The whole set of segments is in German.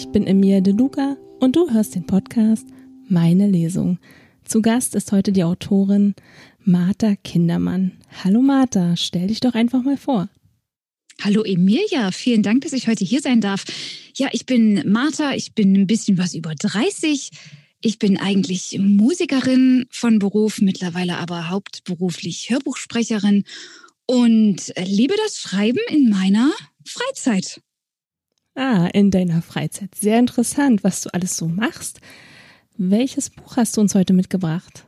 Ich bin Emilia De Luca und du hörst den Podcast Meine Lesung. Zu Gast ist heute die Autorin Martha Kindermann. Hallo Martha, stell dich doch einfach mal vor. Hallo Emilia, vielen Dank, dass ich heute hier sein darf. Ja, ich bin Martha, ich bin ein bisschen was über 30. Ich bin eigentlich Musikerin von Beruf, mittlerweile aber hauptberuflich Hörbuchsprecherin und liebe das Schreiben in meiner Freizeit. Ah, in deiner Freizeit. Sehr interessant, was du alles so machst. Welches Buch hast du uns heute mitgebracht?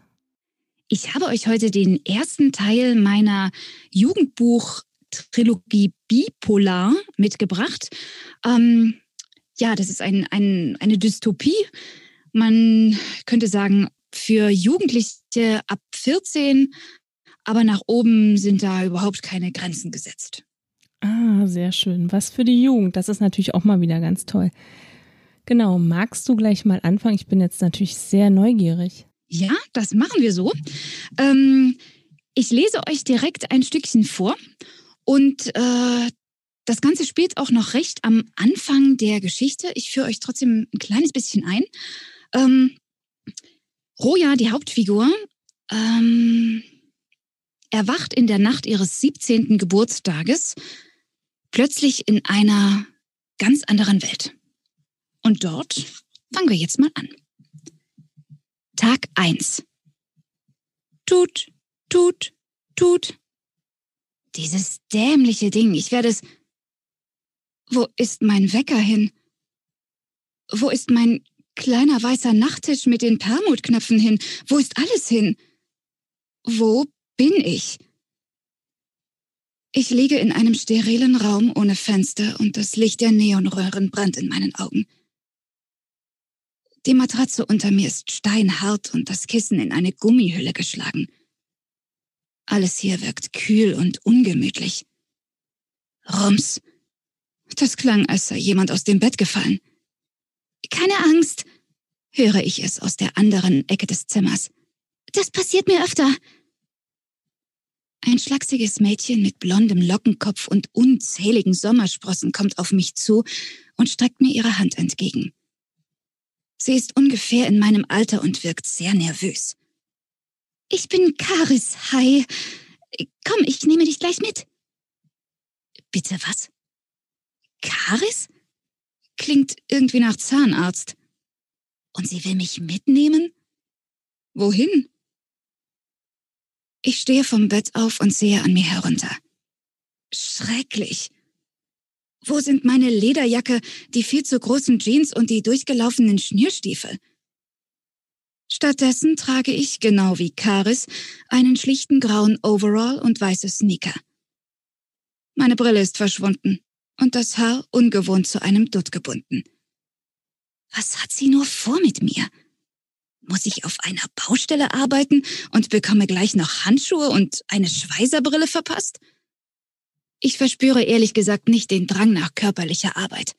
Ich habe euch heute den ersten Teil meiner Jugendbuch-Trilogie Bipolar mitgebracht. Ähm, ja, das ist ein, ein, eine Dystopie. Man könnte sagen, für Jugendliche ab 14, aber nach oben sind da überhaupt keine Grenzen gesetzt. Ah, sehr schön. Was für die Jugend. Das ist natürlich auch mal wieder ganz toll. Genau, magst du gleich mal anfangen? Ich bin jetzt natürlich sehr neugierig. Ja, das machen wir so. Ähm, ich lese euch direkt ein Stückchen vor und äh, das Ganze spielt auch noch recht am Anfang der Geschichte. Ich führe euch trotzdem ein kleines bisschen ein. Ähm, Roja, die Hauptfigur, ähm, erwacht in der Nacht ihres 17. Geburtstages plötzlich in einer ganz anderen Welt. Und dort fangen wir jetzt mal an. Tag 1. Tut, tut, tut. Dieses dämliche Ding, ich werde es. Wo ist mein Wecker hin? Wo ist mein kleiner weißer Nachttisch mit den Permutknöpfen hin? Wo ist alles hin? Wo bin ich? Ich liege in einem sterilen Raum ohne Fenster und das Licht der Neonröhren brennt in meinen Augen. Die Matratze unter mir ist steinhart und das Kissen in eine Gummihülle geschlagen. Alles hier wirkt kühl und ungemütlich. Rums. Das klang, als sei jemand aus dem Bett gefallen. Keine Angst, höre ich es aus der anderen Ecke des Zimmers. Das passiert mir öfter. Ein schlachsiges Mädchen mit blondem Lockenkopf und unzähligen Sommersprossen kommt auf mich zu und streckt mir ihre Hand entgegen. Sie ist ungefähr in meinem Alter und wirkt sehr nervös. Ich bin Karis, hi. Komm, ich nehme dich gleich mit. Bitte was? Karis? Klingt irgendwie nach Zahnarzt. Und sie will mich mitnehmen? Wohin? Ich stehe vom Bett auf und sehe an mir herunter. Schrecklich. Wo sind meine Lederjacke, die viel zu großen Jeans und die durchgelaufenen Schnürstiefel? Stattdessen trage ich, genau wie Karis, einen schlichten grauen Overall und weiße Sneaker. Meine Brille ist verschwunden und das Haar ungewohnt zu einem Dutt gebunden. Was hat sie nur vor mit mir? Muss ich auf einer Baustelle arbeiten und bekomme gleich noch Handschuhe und eine Schweißerbrille verpasst? Ich verspüre ehrlich gesagt nicht den Drang nach körperlicher Arbeit.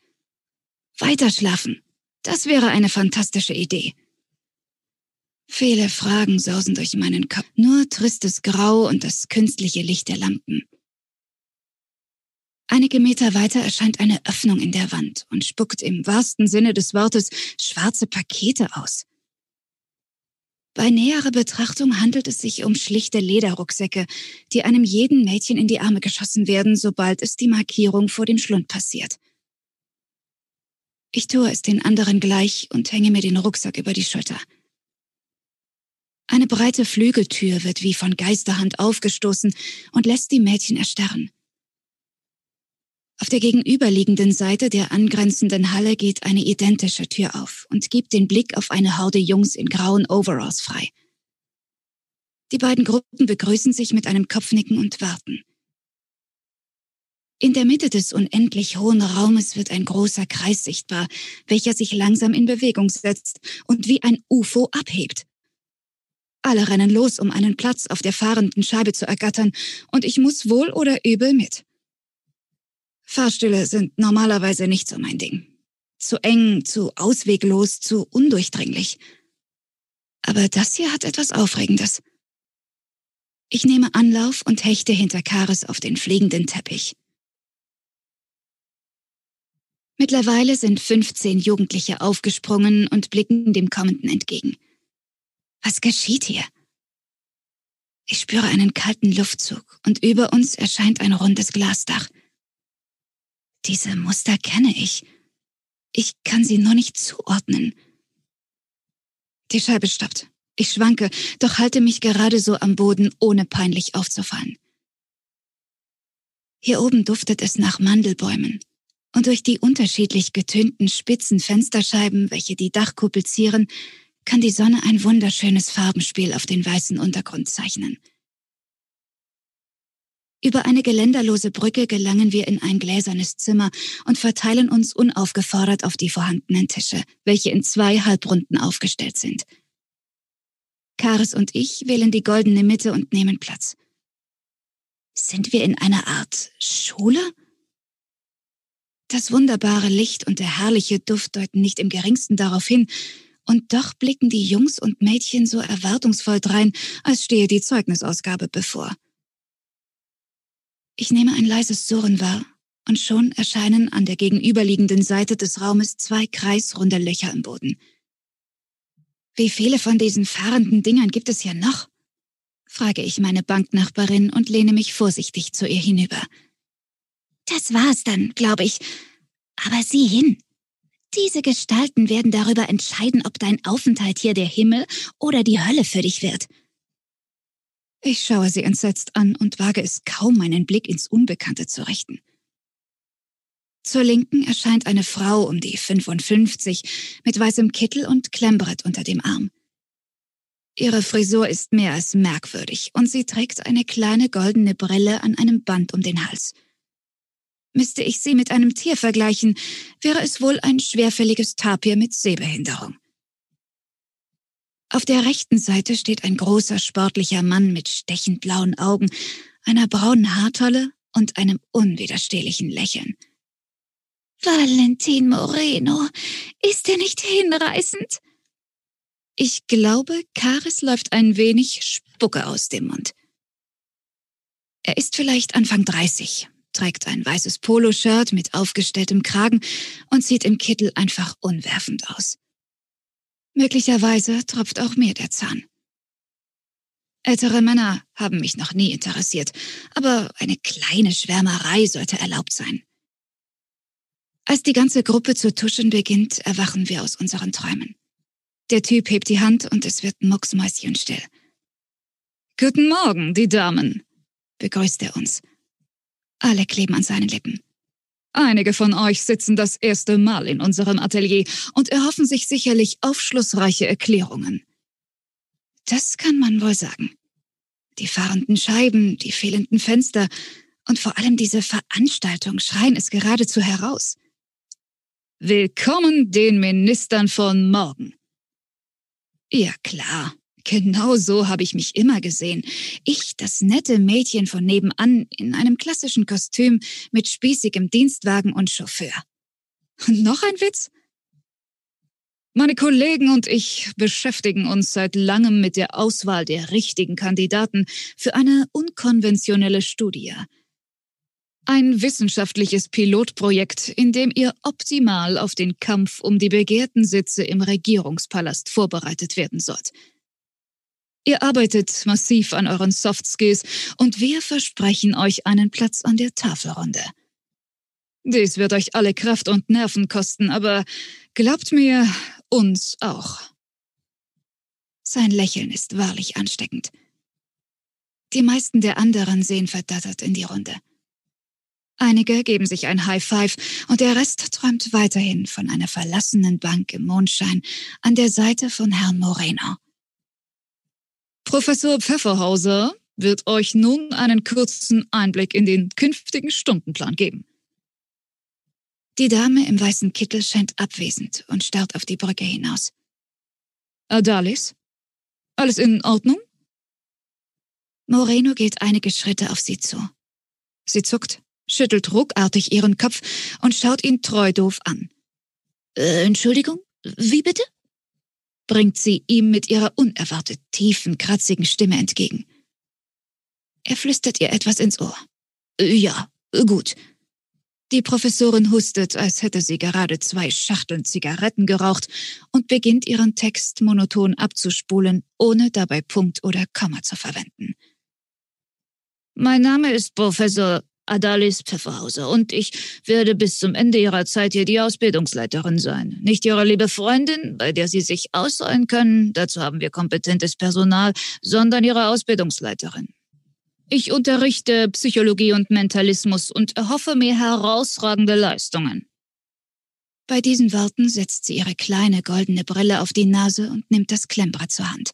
Weiterschlafen, das wäre eine fantastische Idee. Viele Fragen sausen durch meinen Kopf, nur tristes Grau und das künstliche Licht der Lampen. Einige Meter weiter erscheint eine Öffnung in der Wand und spuckt im wahrsten Sinne des Wortes schwarze Pakete aus. Bei näherer Betrachtung handelt es sich um schlichte Lederrucksäcke, die einem jeden Mädchen in die Arme geschossen werden, sobald es die Markierung vor dem Schlund passiert. Ich tue es den anderen gleich und hänge mir den Rucksack über die Schulter. Eine breite Flügeltür wird wie von Geisterhand aufgestoßen und lässt die Mädchen erstarren. Auf der gegenüberliegenden Seite der angrenzenden Halle geht eine identische Tür auf und gibt den Blick auf eine Horde Jungs in grauen Overalls frei. Die beiden Gruppen begrüßen sich mit einem Kopfnicken und warten. In der Mitte des unendlich hohen Raumes wird ein großer Kreis sichtbar, welcher sich langsam in Bewegung setzt und wie ein UFO abhebt. Alle rennen los, um einen Platz auf der fahrenden Scheibe zu ergattern, und ich muss wohl oder übel mit. Fahrstühle sind normalerweise nicht so mein Ding. Zu eng, zu ausweglos, zu undurchdringlich. Aber das hier hat etwas Aufregendes. Ich nehme Anlauf und hechte hinter Karis auf den fliegenden Teppich. Mittlerweile sind 15 Jugendliche aufgesprungen und blicken dem Kommenden entgegen. Was geschieht hier? Ich spüre einen kalten Luftzug und über uns erscheint ein rundes Glasdach. Diese Muster kenne ich. Ich kann sie nur nicht zuordnen. Die Scheibe stoppt. Ich schwanke, doch halte mich gerade so am Boden, ohne peinlich aufzufallen. Hier oben duftet es nach Mandelbäumen. Und durch die unterschiedlich getönten spitzen Fensterscheiben, welche die Dachkuppel zieren, kann die Sonne ein wunderschönes Farbenspiel auf den weißen Untergrund zeichnen. Über eine geländerlose Brücke gelangen wir in ein gläsernes Zimmer und verteilen uns unaufgefordert auf die vorhandenen Tische, welche in zwei Halbrunden aufgestellt sind. Karis und ich wählen die goldene Mitte und nehmen Platz. Sind wir in einer Art Schule? Das wunderbare Licht und der herrliche Duft deuten nicht im geringsten darauf hin, und doch blicken die Jungs und Mädchen so erwartungsvoll drein, als stehe die Zeugnisausgabe bevor. Ich nehme ein leises Surren wahr, und schon erscheinen an der gegenüberliegenden Seite des Raumes zwei kreisrunde Löcher im Boden. Wie viele von diesen fahrenden Dingern gibt es hier noch? frage ich meine Banknachbarin und lehne mich vorsichtig zu ihr hinüber. Das war's dann, glaube ich. Aber sieh hin. Diese Gestalten werden darüber entscheiden, ob dein Aufenthalt hier der Himmel oder die Hölle für dich wird. Ich schaue sie entsetzt an und wage es kaum, meinen Blick ins Unbekannte zu richten. Zur Linken erscheint eine Frau um die 55 mit weißem Kittel und Klemmbrett unter dem Arm. Ihre Frisur ist mehr als merkwürdig und sie trägt eine kleine goldene Brille an einem Band um den Hals. Müsste ich sie mit einem Tier vergleichen, wäre es wohl ein schwerfälliges Tapir mit Sehbehinderung. Auf der rechten Seite steht ein großer sportlicher Mann mit stechend blauen Augen, einer braunen Haartolle und einem unwiderstehlichen Lächeln. Valentin Moreno, ist er nicht hinreißend? Ich glaube, Karis läuft ein wenig Spucke aus dem Mund. Er ist vielleicht Anfang 30, trägt ein weißes Poloshirt mit aufgestelltem Kragen und sieht im Kittel einfach unwerfend aus. Möglicherweise tropft auch mir der Zahn. Ältere Männer haben mich noch nie interessiert, aber eine kleine Schwärmerei sollte erlaubt sein. Als die ganze Gruppe zu tuschen beginnt, erwachen wir aus unseren Träumen. Der Typ hebt die Hand und es wird mucksmäuschenstill. Guten Morgen, die Damen, begrüßt er uns. Alle kleben an seinen Lippen. Einige von euch sitzen das erste Mal in unserem Atelier und erhoffen sich sicherlich aufschlussreiche Erklärungen. Das kann man wohl sagen. Die fahrenden Scheiben, die fehlenden Fenster und vor allem diese Veranstaltung schreien es geradezu heraus. Willkommen den Ministern von morgen. Ja klar, Genau so habe ich mich immer gesehen. Ich, das nette Mädchen von nebenan, in einem klassischen Kostüm mit spießigem Dienstwagen und Chauffeur. Noch ein Witz? Meine Kollegen und ich beschäftigen uns seit langem mit der Auswahl der richtigen Kandidaten für eine unkonventionelle Studie. Ein wissenschaftliches Pilotprojekt, in dem ihr optimal auf den Kampf um die begehrten Sitze im Regierungspalast vorbereitet werden sollt. Ihr arbeitet massiv an euren Soft Skills und wir versprechen euch einen Platz an der Tafelrunde. Dies wird euch alle Kraft und Nerven kosten, aber glaubt mir, uns auch. Sein Lächeln ist wahrlich ansteckend. Die meisten der anderen sehen verdattert in die Runde. Einige geben sich ein High Five und der Rest träumt weiterhin von einer verlassenen Bank im Mondschein an der Seite von Herrn Moreno. Professor Pfefferhauser wird euch nun einen kurzen Einblick in den künftigen Stundenplan geben. Die Dame im weißen Kittel scheint abwesend und starrt auf die Brücke hinaus. Adalis? Alles in Ordnung? Moreno geht einige Schritte auf sie zu. Sie zuckt, schüttelt ruckartig ihren Kopf und schaut ihn treu doof an. Äh, Entschuldigung? Wie bitte? Bringt sie ihm mit ihrer unerwartet tiefen, kratzigen Stimme entgegen. Er flüstert ihr etwas ins Ohr. Ja, gut. Die Professorin hustet, als hätte sie gerade zwei Schachteln Zigaretten geraucht und beginnt ihren Text monoton abzuspulen, ohne dabei Punkt oder Komma zu verwenden. Mein Name ist Professor Adalis Pfefferhauser und ich werde bis zum Ende Ihrer Zeit hier die Ausbildungsleiterin sein. Nicht Ihre liebe Freundin, bei der Sie sich ausruhen können, dazu haben wir kompetentes Personal, sondern Ihre Ausbildungsleiterin. Ich unterrichte Psychologie und Mentalismus und erhoffe mir herausragende Leistungen. Bei diesen Worten setzt sie ihre kleine goldene Brille auf die Nase und nimmt das Klemmbrett zur Hand.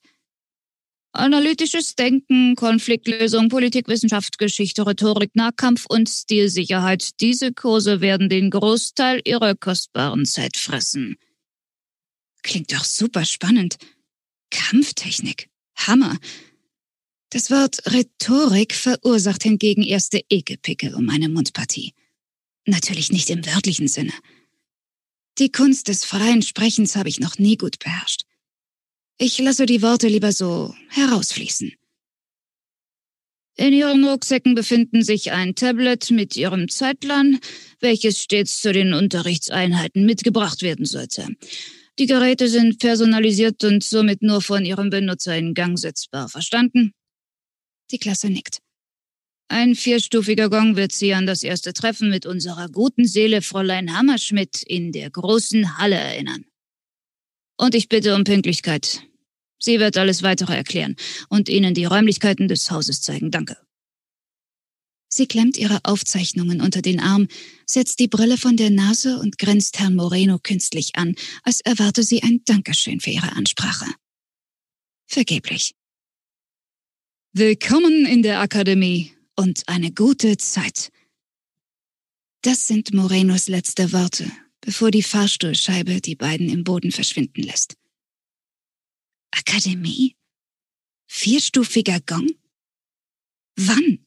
Analytisches Denken, Konfliktlösung, Politikwissenschaft, Geschichte, Rhetorik, Nahkampf und Stilsicherheit. Diese Kurse werden den Großteil ihrer kostbaren Zeit fressen. Klingt doch super spannend. Kampftechnik. Hammer. Das Wort Rhetorik verursacht hingegen erste Ekelpickel um meine Mundpartie. Natürlich nicht im wörtlichen Sinne. Die Kunst des freien Sprechens habe ich noch nie gut beherrscht. Ich lasse die Worte lieber so herausfließen. In Ihren Rucksäcken befinden sich ein Tablet mit Ihrem Zeitplan, welches stets zu den Unterrichtseinheiten mitgebracht werden sollte. Die Geräte sind personalisiert und somit nur von Ihrem Benutzer in Gang setzbar. Verstanden? Die Klasse nickt. Ein vierstufiger Gong wird Sie an das erste Treffen mit unserer guten Seele Fräulein Hammerschmidt in der großen Halle erinnern. Und ich bitte um Pünktlichkeit. Sie wird alles weitere erklären und Ihnen die Räumlichkeiten des Hauses zeigen. Danke. Sie klemmt ihre Aufzeichnungen unter den Arm, setzt die Brille von der Nase und grinst Herrn Moreno künstlich an, als erwarte sie ein Dankeschön für ihre Ansprache. Vergeblich. Willkommen in der Akademie und eine gute Zeit. Das sind Morenos letzte Worte, bevor die Fahrstuhlscheibe die beiden im Boden verschwinden lässt. Akademie? Vierstufiger Gong? Wann?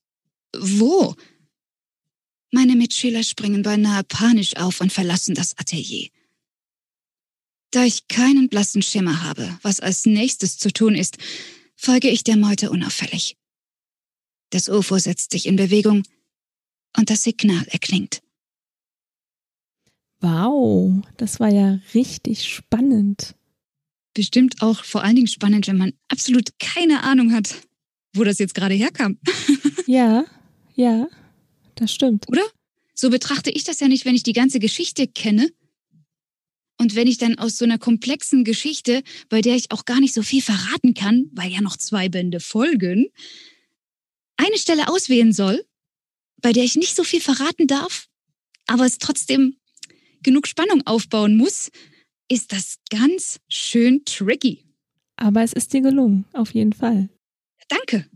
Wo? Meine Mitschüler springen beinahe panisch auf und verlassen das Atelier. Da ich keinen blassen Schimmer habe, was als nächstes zu tun ist, folge ich der Meute unauffällig. Das UFO setzt sich in Bewegung und das Signal erklingt. Wow, das war ja richtig spannend. Bestimmt auch vor allen Dingen spannend, wenn man absolut keine Ahnung hat, wo das jetzt gerade herkam. ja, ja, das stimmt. Oder? So betrachte ich das ja nicht, wenn ich die ganze Geschichte kenne, und wenn ich dann aus so einer komplexen Geschichte, bei der ich auch gar nicht so viel verraten kann, weil ja noch zwei Bände folgen, eine Stelle auswählen soll, bei der ich nicht so viel verraten darf, aber es trotzdem genug Spannung aufbauen muss, ist das ganz schön tricky. Aber es ist dir gelungen, auf jeden Fall. Danke.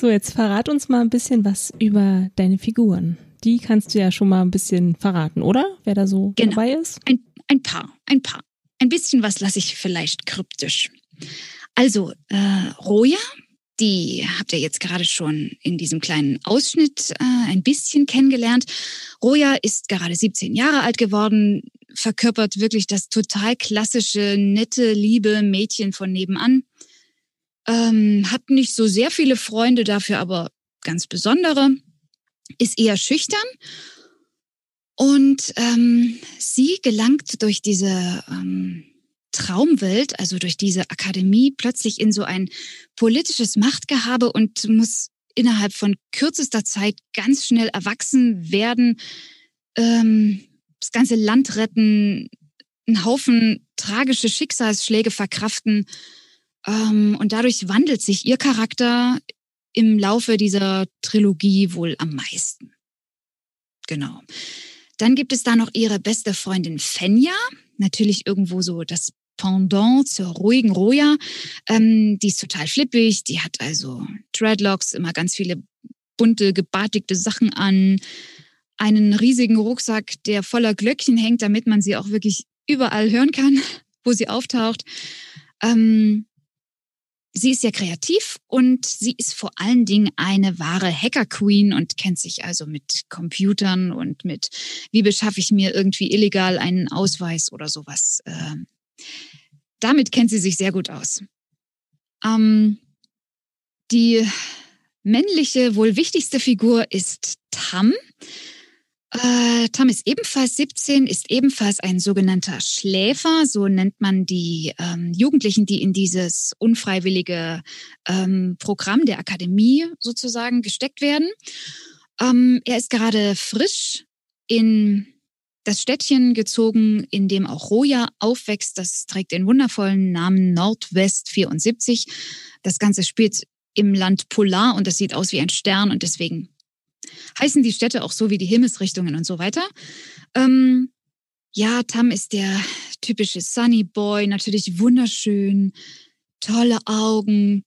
so, jetzt verrat uns mal ein bisschen was über deine Figuren. Die kannst du ja schon mal ein bisschen verraten, oder? Wer da so genau. dabei ist? Ein ein paar, ein paar. Ein bisschen was lasse ich vielleicht kryptisch. Also, äh, Roja, die habt ihr jetzt gerade schon in diesem kleinen Ausschnitt äh, ein bisschen kennengelernt. Roja ist gerade 17 Jahre alt geworden, verkörpert wirklich das total klassische, nette, liebe Mädchen von nebenan. Ähm, hat nicht so sehr viele Freunde, dafür aber ganz besondere. Ist eher schüchtern und ähm, sie gelangt durch diese ähm, Traumwelt, also durch diese Akademie, plötzlich in so ein politisches Machtgehabe und muss innerhalb von kürzester Zeit ganz schnell erwachsen werden, ähm, das ganze Land retten, einen Haufen tragische Schicksalsschläge verkraften. Ähm, und dadurch wandelt sich ihr Charakter im Laufe dieser Trilogie wohl am meisten. Genau. Dann gibt es da noch ihre beste Freundin Fenja, natürlich irgendwo so das Pendant zur ruhigen Roja. Ähm, die ist total flippig, die hat also Dreadlocks, immer ganz viele bunte, gebartigte Sachen an, einen riesigen Rucksack, der voller Glöckchen hängt, damit man sie auch wirklich überall hören kann, wo sie auftaucht. Ähm, Sie ist ja kreativ und sie ist vor allen Dingen eine wahre Hacker-Queen und kennt sich also mit Computern und mit, wie beschaffe ich mir irgendwie illegal einen Ausweis oder sowas. Ähm, damit kennt sie sich sehr gut aus. Ähm, die männliche, wohl wichtigste Figur ist Tam. Äh, Tam ist ebenfalls 17, ist ebenfalls ein sogenannter Schläfer, so nennt man die ähm, Jugendlichen, die in dieses unfreiwillige ähm, Programm der Akademie sozusagen gesteckt werden. Ähm, er ist gerade frisch in das Städtchen gezogen, in dem auch Roja aufwächst. Das trägt den wundervollen Namen Nordwest 74. Das Ganze spielt im Land Polar und das sieht aus wie ein Stern und deswegen heißen die Städte auch so wie die Himmelsrichtungen und so weiter. Ähm, ja, Tam ist der typische Sunny Boy, natürlich wunderschön, tolle Augen.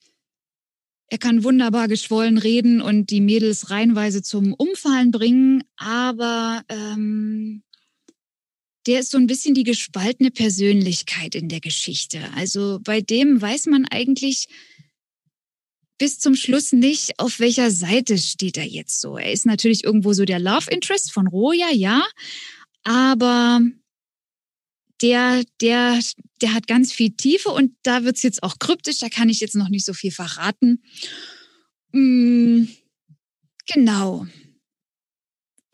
Er kann wunderbar geschwollen reden und die Mädels reihenweise zum Umfallen bringen, aber ähm, der ist so ein bisschen die gespaltene Persönlichkeit in der Geschichte. Also bei dem weiß man eigentlich, bis zum Schluss nicht, auf welcher Seite steht er jetzt so. Er ist natürlich irgendwo so der Love Interest von Roja, ja, aber der, der, der hat ganz viel Tiefe und da wird es jetzt auch kryptisch, da kann ich jetzt noch nicht so viel verraten. Mm, genau.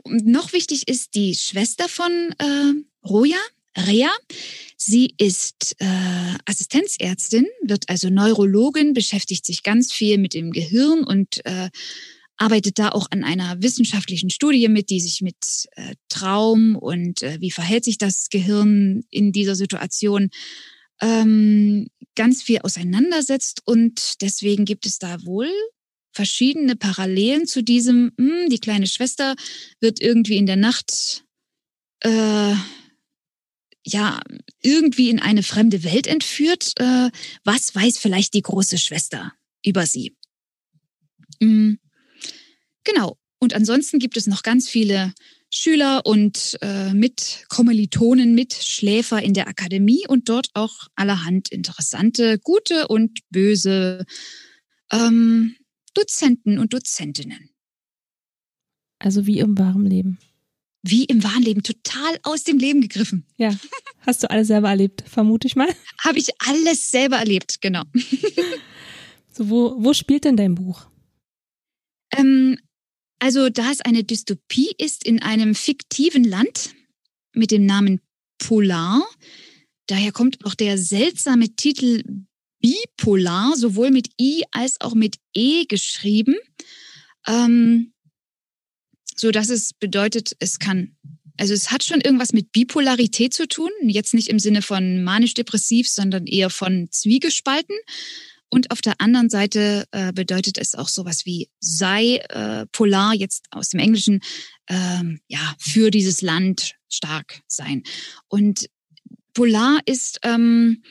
Und noch wichtig ist die Schwester von äh, Roja, Rea. Sie ist äh, Assistenzärztin, wird also Neurologin, beschäftigt sich ganz viel mit dem Gehirn und äh, arbeitet da auch an einer wissenschaftlichen Studie mit, die sich mit äh, Traum und äh, wie verhält sich das Gehirn in dieser Situation ähm, ganz viel auseinandersetzt. Und deswegen gibt es da wohl verschiedene Parallelen zu diesem, mh, hm, die kleine Schwester wird irgendwie in der Nacht äh, ja irgendwie in eine fremde Welt entführt. Äh, was weiß vielleicht die große Schwester über sie? Mhm. Genau. Und ansonsten gibt es noch ganz viele Schüler und äh, mit Kommilitonen, in der Akademie und dort auch allerhand interessante, gute und böse ähm, Dozenten und Dozentinnen. Also wie im wahren Leben wie im wahren Leben total aus dem Leben gegriffen. Ja, hast du alles selber erlebt, vermute ich mal. Habe ich alles selber erlebt, genau. so, wo, wo spielt denn dein Buch? Ähm, also, da es eine Dystopie ist in einem fiktiven Land mit dem Namen Polar, daher kommt auch der seltsame Titel Bipolar, sowohl mit I als auch mit E geschrieben. Ähm, so dass es bedeutet, es kann, also es hat schon irgendwas mit Bipolarität zu tun, jetzt nicht im Sinne von manisch-depressiv, sondern eher von Zwiegespalten. Und auf der anderen Seite äh, bedeutet es auch sowas wie sei äh, polar, jetzt aus dem Englischen, ähm, ja, für dieses Land stark sein. Und polar ist ähm,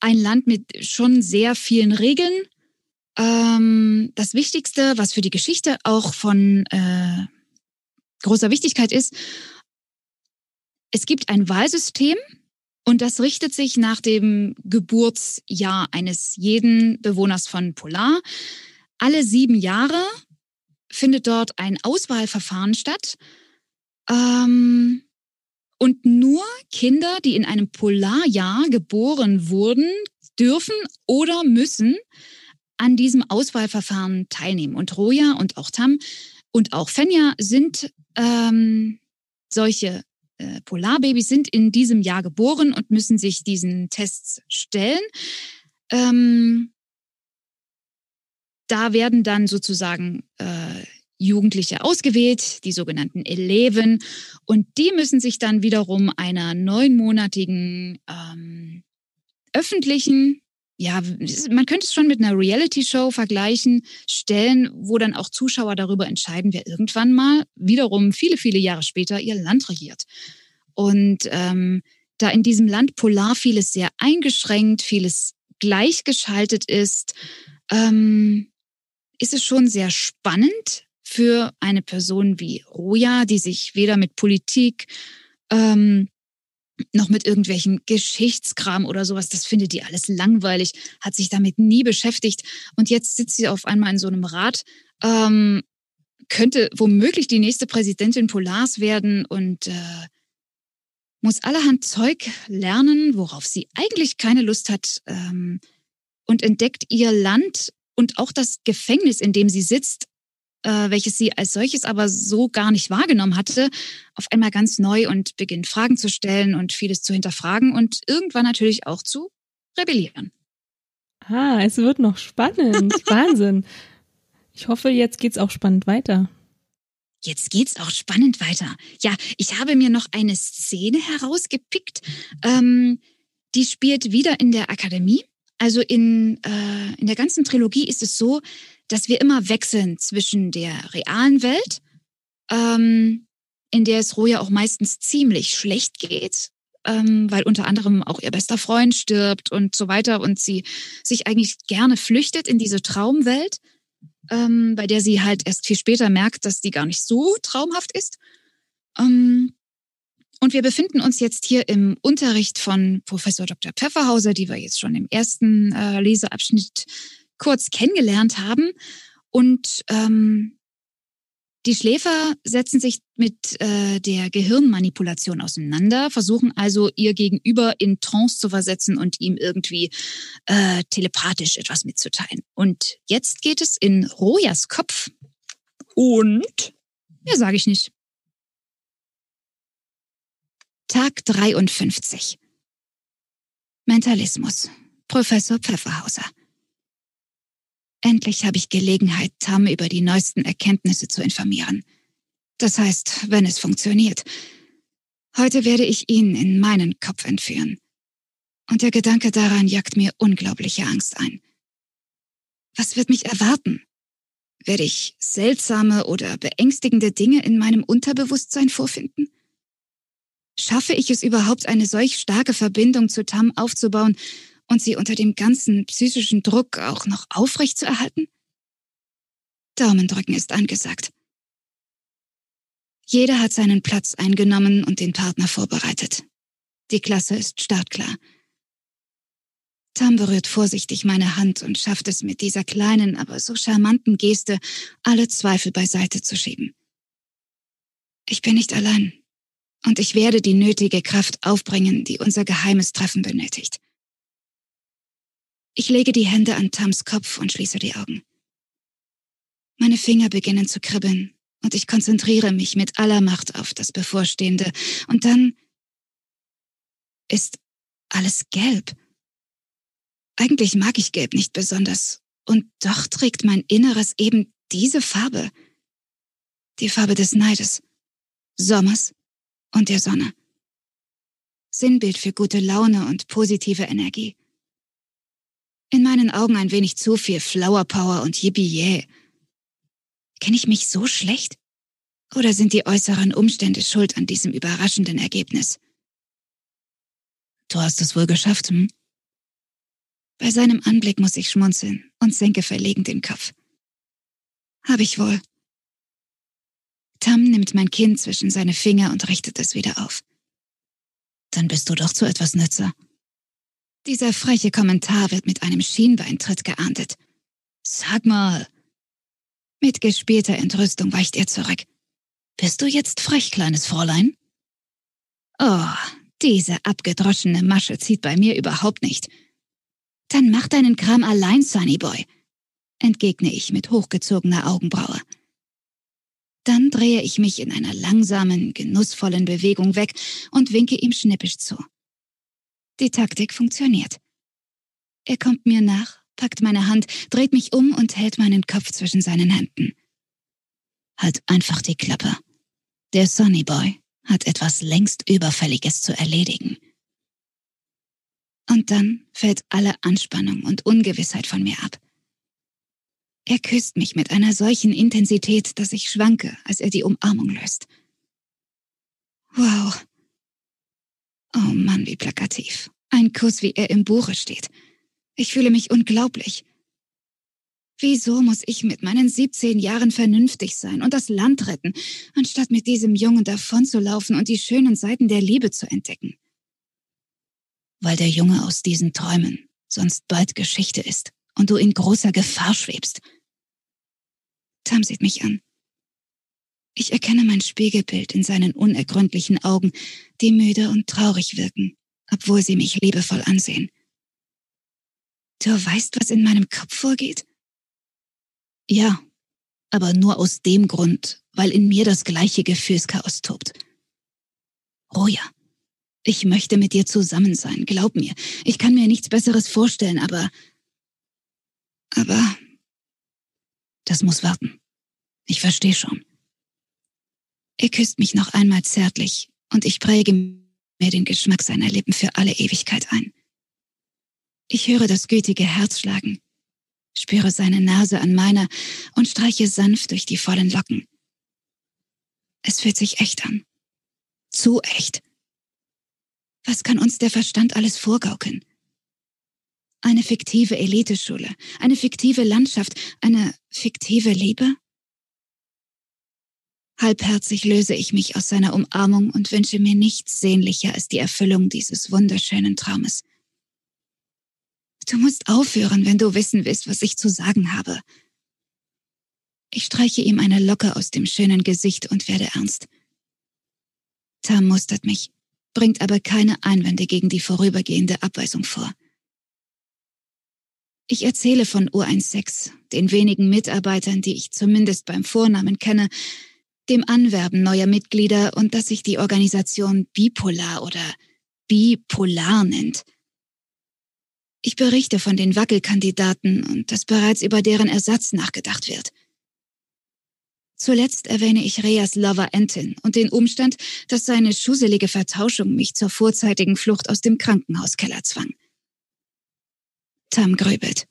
ein Land mit schon sehr vielen Regeln. Ähm, das Wichtigste, was für die Geschichte auch von äh, großer Wichtigkeit ist, es gibt ein Wahlsystem und das richtet sich nach dem Geburtsjahr eines jeden Bewohners von Polar. Alle sieben Jahre findet dort ein Auswahlverfahren statt. Ähm, und nur Kinder, die in einem Polarjahr geboren wurden, dürfen oder müssen an diesem Auswahlverfahren teilnehmen. Und Roja und auch Tam und auch Fenja sind ähm, solche äh, Polarbabys sind in diesem Jahr geboren und müssen sich diesen Tests stellen. Ähm, da werden dann sozusagen äh, Jugendliche ausgewählt, die sogenannten Eleven, und die müssen sich dann wiederum einer neunmonatigen ähm, öffentlichen ja, man könnte es schon mit einer Reality-Show vergleichen, stellen, wo dann auch Zuschauer darüber entscheiden, wer irgendwann mal wiederum viele, viele Jahre später ihr Land regiert. Und ähm, da in diesem Land polar vieles sehr eingeschränkt, vieles gleichgeschaltet ist, ähm, ist es schon sehr spannend für eine Person wie Roja, die sich weder mit Politik ähm, noch mit irgendwelchen Geschichtskram oder sowas. Das findet die alles langweilig, hat sich damit nie beschäftigt. Und jetzt sitzt sie auf einmal in so einem Rat, ähm, könnte womöglich die nächste Präsidentin Polars werden und äh, muss allerhand Zeug lernen, worauf sie eigentlich keine Lust hat ähm, und entdeckt ihr Land und auch das Gefängnis, in dem sie sitzt, äh, welches sie als solches aber so gar nicht wahrgenommen hatte, auf einmal ganz neu und beginnt Fragen zu stellen und vieles zu hinterfragen und irgendwann natürlich auch zu rebellieren. Ah, es wird noch spannend. Wahnsinn. Ich hoffe, jetzt geht's auch spannend weiter. Jetzt geht's auch spannend weiter. Ja, ich habe mir noch eine Szene herausgepickt. Ähm, die spielt wieder in der Akademie. Also in, äh, in der ganzen Trilogie ist es so, dass wir immer wechseln zwischen der realen Welt, ähm, in der es Roja auch meistens ziemlich schlecht geht, ähm, weil unter anderem auch ihr bester Freund stirbt und so weiter und sie sich eigentlich gerne flüchtet in diese Traumwelt, ähm, bei der sie halt erst viel später merkt, dass die gar nicht so traumhaft ist. Ähm, und wir befinden uns jetzt hier im Unterricht von Professor Dr. Pfefferhauser, die wir jetzt schon im ersten äh, Leseabschnitt kurz kennengelernt haben. Und ähm, die Schläfer setzen sich mit äh, der Gehirnmanipulation auseinander, versuchen also ihr Gegenüber in Trance zu versetzen und ihm irgendwie äh, telepathisch etwas mitzuteilen. Und jetzt geht es in Rojas Kopf und, mehr sage ich nicht. Tag 53. Mentalismus. Professor Pfefferhauser. Endlich habe ich Gelegenheit, Tam über die neuesten Erkenntnisse zu informieren. Das heißt, wenn es funktioniert. Heute werde ich ihn in meinen Kopf entführen. Und der Gedanke daran jagt mir unglaubliche Angst ein. Was wird mich erwarten? Werde ich seltsame oder beängstigende Dinge in meinem Unterbewusstsein vorfinden? Schaffe ich es überhaupt, eine solch starke Verbindung zu Tam aufzubauen, und sie unter dem ganzen psychischen Druck auch noch aufrecht zu erhalten? Daumendrücken ist angesagt. Jeder hat seinen Platz eingenommen und den Partner vorbereitet. Die Klasse ist startklar. Tam berührt vorsichtig meine Hand und schafft es mit dieser kleinen, aber so charmanten Geste, alle Zweifel beiseite zu schieben. Ich bin nicht allein. Und ich werde die nötige Kraft aufbringen, die unser geheimes Treffen benötigt. Ich lege die Hände an Tams Kopf und schließe die Augen. Meine Finger beginnen zu kribbeln und ich konzentriere mich mit aller Macht auf das Bevorstehende. Und dann ist alles gelb. Eigentlich mag ich gelb nicht besonders. Und doch trägt mein Inneres eben diese Farbe. Die Farbe des Neides, Sommers und der Sonne. Sinnbild für gute Laune und positive Energie. In meinen Augen ein wenig zu viel Flower Power und Yippie Kenne ich mich so schlecht? Oder sind die äußeren Umstände schuld an diesem überraschenden Ergebnis? Du hast es wohl geschafft, hm? Bei seinem Anblick muss ich schmunzeln und senke verlegen den Kopf. Hab ich wohl. Tam nimmt mein Kinn zwischen seine Finger und richtet es wieder auf. Dann bist du doch zu etwas nützer. Dieser freche Kommentar wird mit einem Schienbeintritt geahndet. Sag mal. Mit gespielter Entrüstung weicht er zurück. Bist du jetzt frech, kleines Fräulein? Oh, diese abgedroschene Masche zieht bei mir überhaupt nicht. Dann mach deinen Kram allein, Sunnyboy, entgegne ich mit hochgezogener Augenbraue. Dann drehe ich mich in einer langsamen, genussvollen Bewegung weg und winke ihm schnippisch zu. Die Taktik funktioniert. Er kommt mir nach, packt meine Hand, dreht mich um und hält meinen Kopf zwischen seinen Händen. Halt einfach die Klappe. Der Sonny Boy hat etwas längst Überfälliges zu erledigen. Und dann fällt alle Anspannung und Ungewissheit von mir ab. Er küsst mich mit einer solchen Intensität, dass ich schwanke, als er die Umarmung löst. Wow, Oh Mann, wie plakativ. Ein Kuss, wie er im Buche steht. Ich fühle mich unglaublich. Wieso muss ich mit meinen 17 Jahren vernünftig sein und das Land retten, anstatt mit diesem Jungen davonzulaufen und die schönen Seiten der Liebe zu entdecken? Weil der Junge aus diesen Träumen sonst bald Geschichte ist und du in großer Gefahr schwebst. Tam sieht mich an. Ich erkenne mein Spiegelbild in seinen unergründlichen Augen, die müde und traurig wirken, obwohl sie mich liebevoll ansehen. Du weißt, was in meinem Kopf vorgeht? Ja, aber nur aus dem Grund, weil in mir das gleiche Gefühlschaos tobt. Roja, ich möchte mit dir zusammen sein, glaub mir. Ich kann mir nichts Besseres vorstellen, aber... Aber... Das muss warten. Ich verstehe schon. Er küsst mich noch einmal zärtlich und ich präge mir den Geschmack seiner Lippen für alle Ewigkeit ein. Ich höre das gütige Herz schlagen, spüre seine Nase an meiner und streiche sanft durch die vollen Locken. Es fühlt sich echt an. Zu echt. Was kann uns der Verstand alles vorgaukeln? Eine fiktive Eliteschule, eine fiktive Landschaft, eine fiktive Liebe? Halbherzig löse ich mich aus seiner Umarmung und wünsche mir nichts sehnlicher als die Erfüllung dieses wunderschönen Traumes. Du musst aufhören, wenn du wissen willst, was ich zu sagen habe. Ich streiche ihm eine Locke aus dem schönen Gesicht und werde ernst. Tam mustert mich, bringt aber keine Einwände gegen die vorübergehende Abweisung vor. Ich erzähle von U16, den wenigen Mitarbeitern, die ich zumindest beim Vornamen kenne, dem Anwerben neuer Mitglieder und dass sich die Organisation bipolar oder bipolar nennt. Ich berichte von den Wackelkandidaten und dass bereits über deren Ersatz nachgedacht wird. Zuletzt erwähne ich Reas Lover Anton und den Umstand, dass seine schuselige Vertauschung mich zur vorzeitigen Flucht aus dem Krankenhauskeller zwang. Tam grübelt.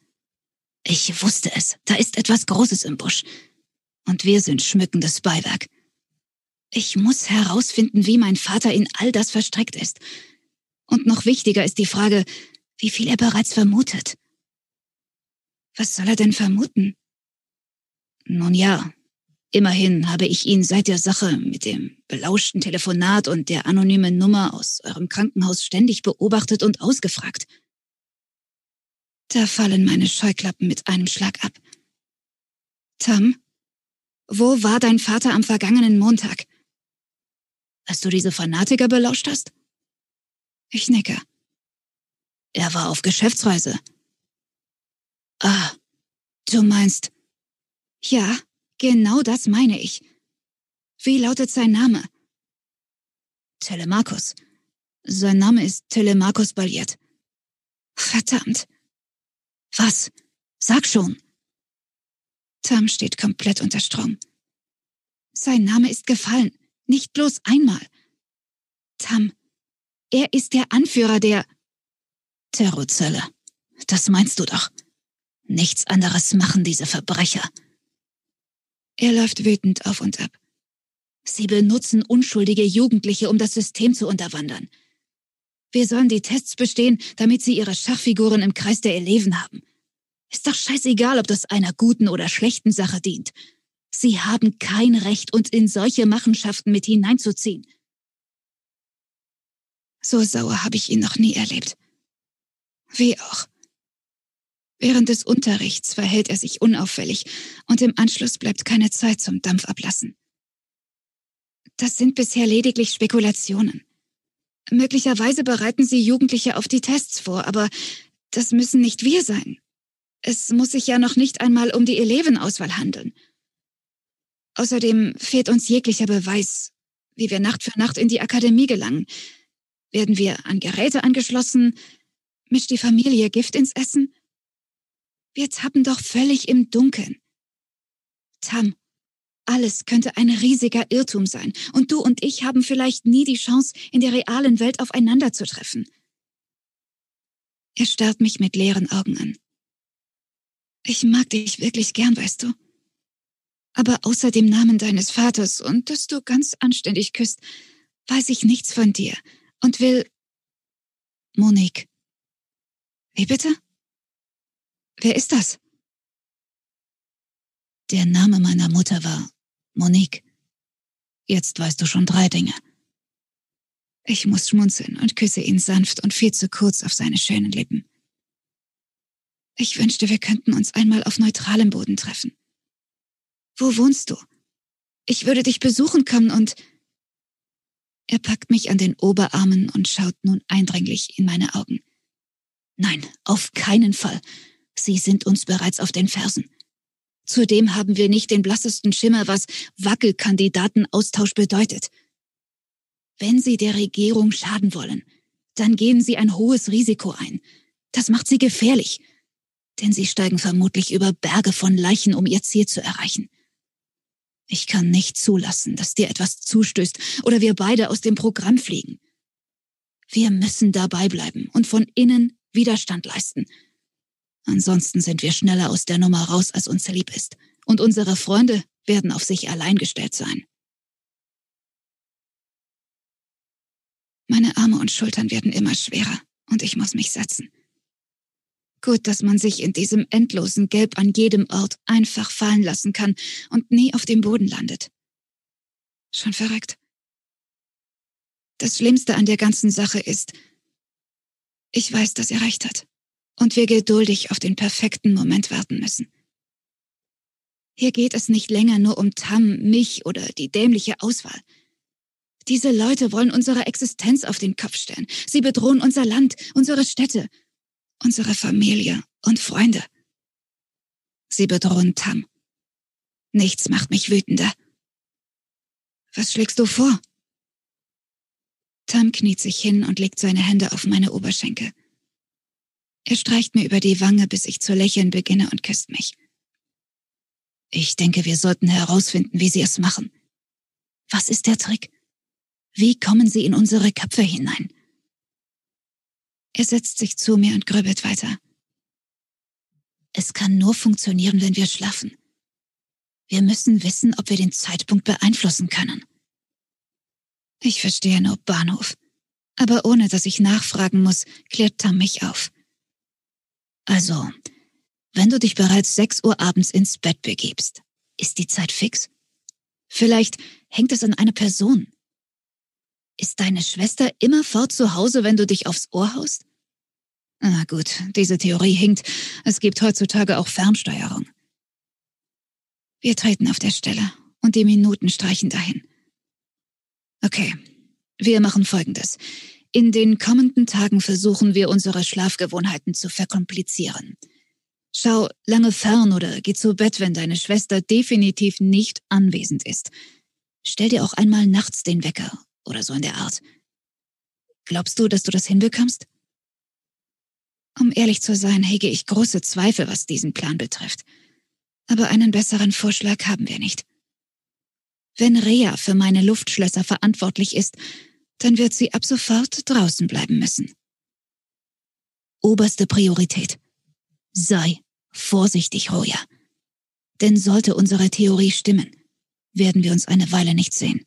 Ich wusste es, da ist etwas Großes im Busch. Und wir sind schmückendes Beiwerk. Ich muss herausfinden, wie mein Vater in all das verstrickt ist. Und noch wichtiger ist die Frage, wie viel er bereits vermutet. Was soll er denn vermuten? Nun ja, immerhin habe ich ihn seit der Sache mit dem belauschten Telefonat und der anonymen Nummer aus eurem Krankenhaus ständig beobachtet und ausgefragt. Da fallen meine Scheuklappen mit einem Schlag ab. Tam, wo war dein Vater am vergangenen Montag? Als du diese Fanatiker belauscht hast? Ich nicke. Er war auf Geschäftsreise. Ah, du meinst. Ja, genau das meine ich. Wie lautet sein Name? Telemarkus. Sein Name ist Telemarkus Balliet. Verdammt. Was? Sag schon. Tam steht komplett unter Strom. Sein Name ist gefallen, nicht bloß einmal. Tam, er ist der Anführer der Terrorzelle. Das meinst du doch. Nichts anderes machen diese Verbrecher. Er läuft wütend auf und ab. Sie benutzen unschuldige Jugendliche, um das System zu unterwandern. Wir sollen die Tests bestehen, damit sie ihre Schachfiguren im Kreis der Eleven haben. Ist doch scheißegal, ob das einer guten oder schlechten Sache dient. Sie haben kein Recht, uns in solche Machenschaften mit hineinzuziehen. So sauer habe ich ihn noch nie erlebt. Wie auch. Während des Unterrichts verhält er sich unauffällig und im Anschluss bleibt keine Zeit zum Dampfablassen. Das sind bisher lediglich Spekulationen. Möglicherweise bereiten sie Jugendliche auf die Tests vor, aber das müssen nicht wir sein. Es muss sich ja noch nicht einmal um die Elevenauswahl handeln. Außerdem fehlt uns jeglicher Beweis, wie wir Nacht für Nacht in die Akademie gelangen. Werden wir an Geräte angeschlossen? Mischt die Familie Gift ins Essen? Wir tappen doch völlig im Dunkeln. Tam, alles könnte ein riesiger Irrtum sein, und du und ich haben vielleicht nie die Chance, in der realen Welt aufeinander zu treffen. Er starrt mich mit leeren Augen an. Ich mag dich wirklich gern, weißt du. Aber außer dem Namen deines Vaters und dass du ganz anständig küsst, weiß ich nichts von dir und will... Monique. Wie bitte? Wer ist das? Der Name meiner Mutter war Monique. Jetzt weißt du schon drei Dinge. Ich muss schmunzeln und küsse ihn sanft und viel zu kurz auf seine schönen Lippen. Ich wünschte, wir könnten uns einmal auf neutralem Boden treffen. Wo wohnst du? Ich würde dich besuchen kommen und... Er packt mich an den Oberarmen und schaut nun eindringlich in meine Augen. Nein, auf keinen Fall. Sie sind uns bereits auf den Fersen. Zudem haben wir nicht den blassesten Schimmer, was Wackelkandidatenaustausch bedeutet. Wenn Sie der Regierung schaden wollen, dann gehen Sie ein hohes Risiko ein. Das macht Sie gefährlich, denn Sie steigen vermutlich über Berge von Leichen, um Ihr Ziel zu erreichen. Ich kann nicht zulassen, dass dir etwas zustößt oder wir beide aus dem Programm fliegen. Wir müssen dabei bleiben und von innen Widerstand leisten. Ansonsten sind wir schneller aus der Nummer raus, als uns lieb ist. Und unsere Freunde werden auf sich allein gestellt sein. Meine Arme und Schultern werden immer schwerer und ich muss mich setzen. Gut, dass man sich in diesem endlosen Gelb an jedem Ort einfach fallen lassen kann und nie auf dem Boden landet. Schon verrückt. Das Schlimmste an der ganzen Sache ist, ich weiß, dass er recht hat und wir geduldig auf den perfekten Moment warten müssen. Hier geht es nicht länger nur um Tam, mich oder die dämliche Auswahl. Diese Leute wollen unsere Existenz auf den Kopf stellen. Sie bedrohen unser Land, unsere Städte, unsere Familie und Freunde. Sie bedrohen Tam. Nichts macht mich wütender. Was schlägst du vor? Tam kniet sich hin und legt seine Hände auf meine Oberschenkel. Er streicht mir über die Wange, bis ich zu lächeln beginne und küsst mich. Ich denke, wir sollten herausfinden, wie sie es machen. Was ist der Trick? Wie kommen sie in unsere Köpfe hinein? Er setzt sich zu mir und grübelt weiter. Es kann nur funktionieren, wenn wir schlafen. Wir müssen wissen, ob wir den Zeitpunkt beeinflussen können. Ich verstehe nur Bahnhof. Aber ohne dass ich nachfragen muss, klärt Tam mich auf. Also, wenn du dich bereits 6 Uhr abends ins Bett begibst, ist die Zeit fix? Vielleicht hängt es an einer Person. Ist deine Schwester immerfort zu Hause, wenn du dich aufs Ohr haust? Ah gut, diese Theorie hinkt. Es gibt heutzutage auch Fernsteuerung. Wir treten auf der Stelle und die Minuten streichen dahin. Okay, wir machen Folgendes. In den kommenden Tagen versuchen wir unsere Schlafgewohnheiten zu verkomplizieren. Schau lange fern oder geh zu Bett, wenn deine Schwester definitiv nicht anwesend ist. Stell dir auch einmal nachts den Wecker oder so in der Art. Glaubst du, dass du das hinbekommst? Um ehrlich zu sein, hege ich große Zweifel, was diesen Plan betrifft. Aber einen besseren Vorschlag haben wir nicht. Wenn Rea für meine Luftschlösser verantwortlich ist, dann wird sie ab sofort draußen bleiben müssen. Oberste Priorität. Sei vorsichtig, Roja. Denn sollte unsere Theorie stimmen, werden wir uns eine Weile nicht sehen.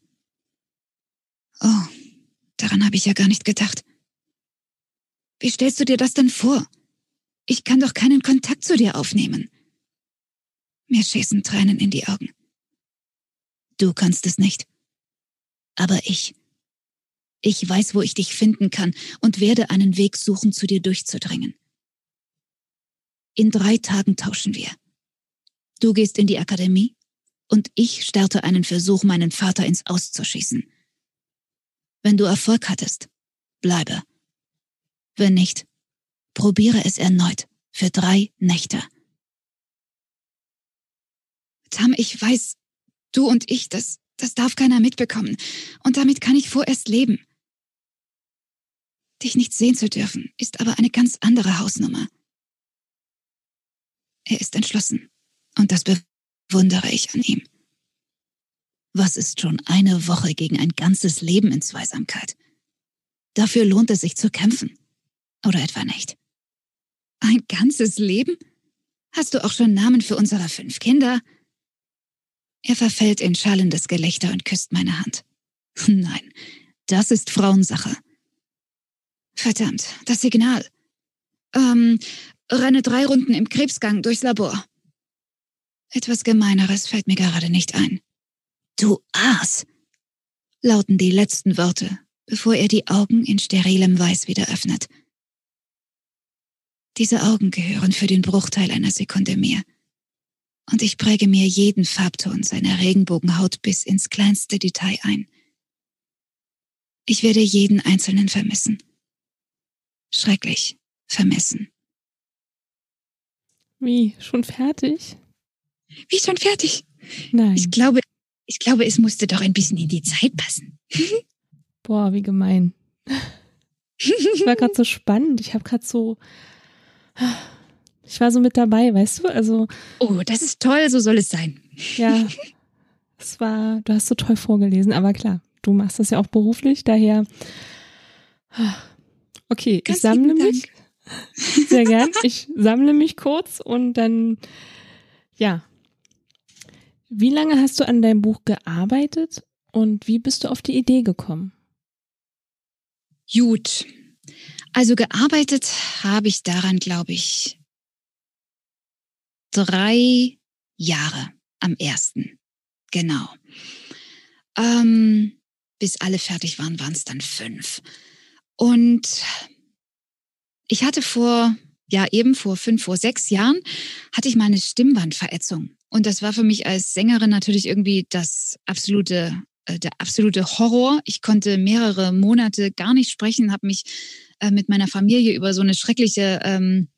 Oh, daran habe ich ja gar nicht gedacht. Wie stellst du dir das denn vor? Ich kann doch keinen Kontakt zu dir aufnehmen. Mir schießen Tränen in die Augen. Du kannst es nicht. Aber ich. Ich weiß, wo ich dich finden kann und werde einen Weg suchen, zu dir durchzudringen. In drei Tagen tauschen wir. Du gehst in die Akademie und ich starte einen Versuch, meinen Vater ins Auszuschießen. Wenn du Erfolg hattest, bleibe. Wenn nicht, probiere es erneut für drei Nächte. Tam, ich weiß, du und ich, das, das darf keiner mitbekommen. Und damit kann ich vorerst leben. Dich nicht sehen zu dürfen, ist aber eine ganz andere Hausnummer. Er ist entschlossen. Und das bewundere ich an ihm. Was ist schon eine Woche gegen ein ganzes Leben in Zweisamkeit? Dafür lohnt es sich zu kämpfen. Oder etwa nicht? Ein ganzes Leben? Hast du auch schon Namen für unsere fünf Kinder? Er verfällt in schallendes Gelächter und küsst meine Hand. Nein, das ist Frauensache. Verdammt, das Signal. Ähm, renne drei Runden im Krebsgang durchs Labor. Etwas Gemeineres fällt mir gerade nicht ein. Du Aas! lauten die letzten Worte, bevor er die Augen in sterilem Weiß wieder öffnet. Diese Augen gehören für den Bruchteil einer Sekunde mir. Und ich präge mir jeden Farbton seiner Regenbogenhaut bis ins kleinste Detail ein. Ich werde jeden einzelnen vermissen schrecklich vermessen. Wie, schon fertig? Wie schon fertig? Nein. Ich glaube, ich glaube, es musste doch ein bisschen in die Zeit passen. Boah, wie gemein. Ich war gerade so spannend. Ich habe gerade so, ich war so mit dabei, weißt du? Also. Oh, das ist toll, so soll es sein. Ja, es war, du hast so toll vorgelesen, aber klar, du machst das ja auch beruflich, daher. Okay, Ganz ich sammle mich. Sehr gern. Ich sammle mich kurz und dann, ja. Wie lange hast du an deinem Buch gearbeitet und wie bist du auf die Idee gekommen? Gut. Also gearbeitet habe ich daran, glaube ich, drei Jahre am ersten. Genau. Ähm, bis alle fertig waren, waren es dann fünf. Und ich hatte vor, ja eben vor fünf, vor sechs Jahren, hatte ich mal eine Stimmbandverätzung. Und das war für mich als Sängerin natürlich irgendwie das absolute äh, der absolute Horror. Ich konnte mehrere Monate gar nicht sprechen, habe mich äh, mit meiner Familie über so eine schreckliche ähm,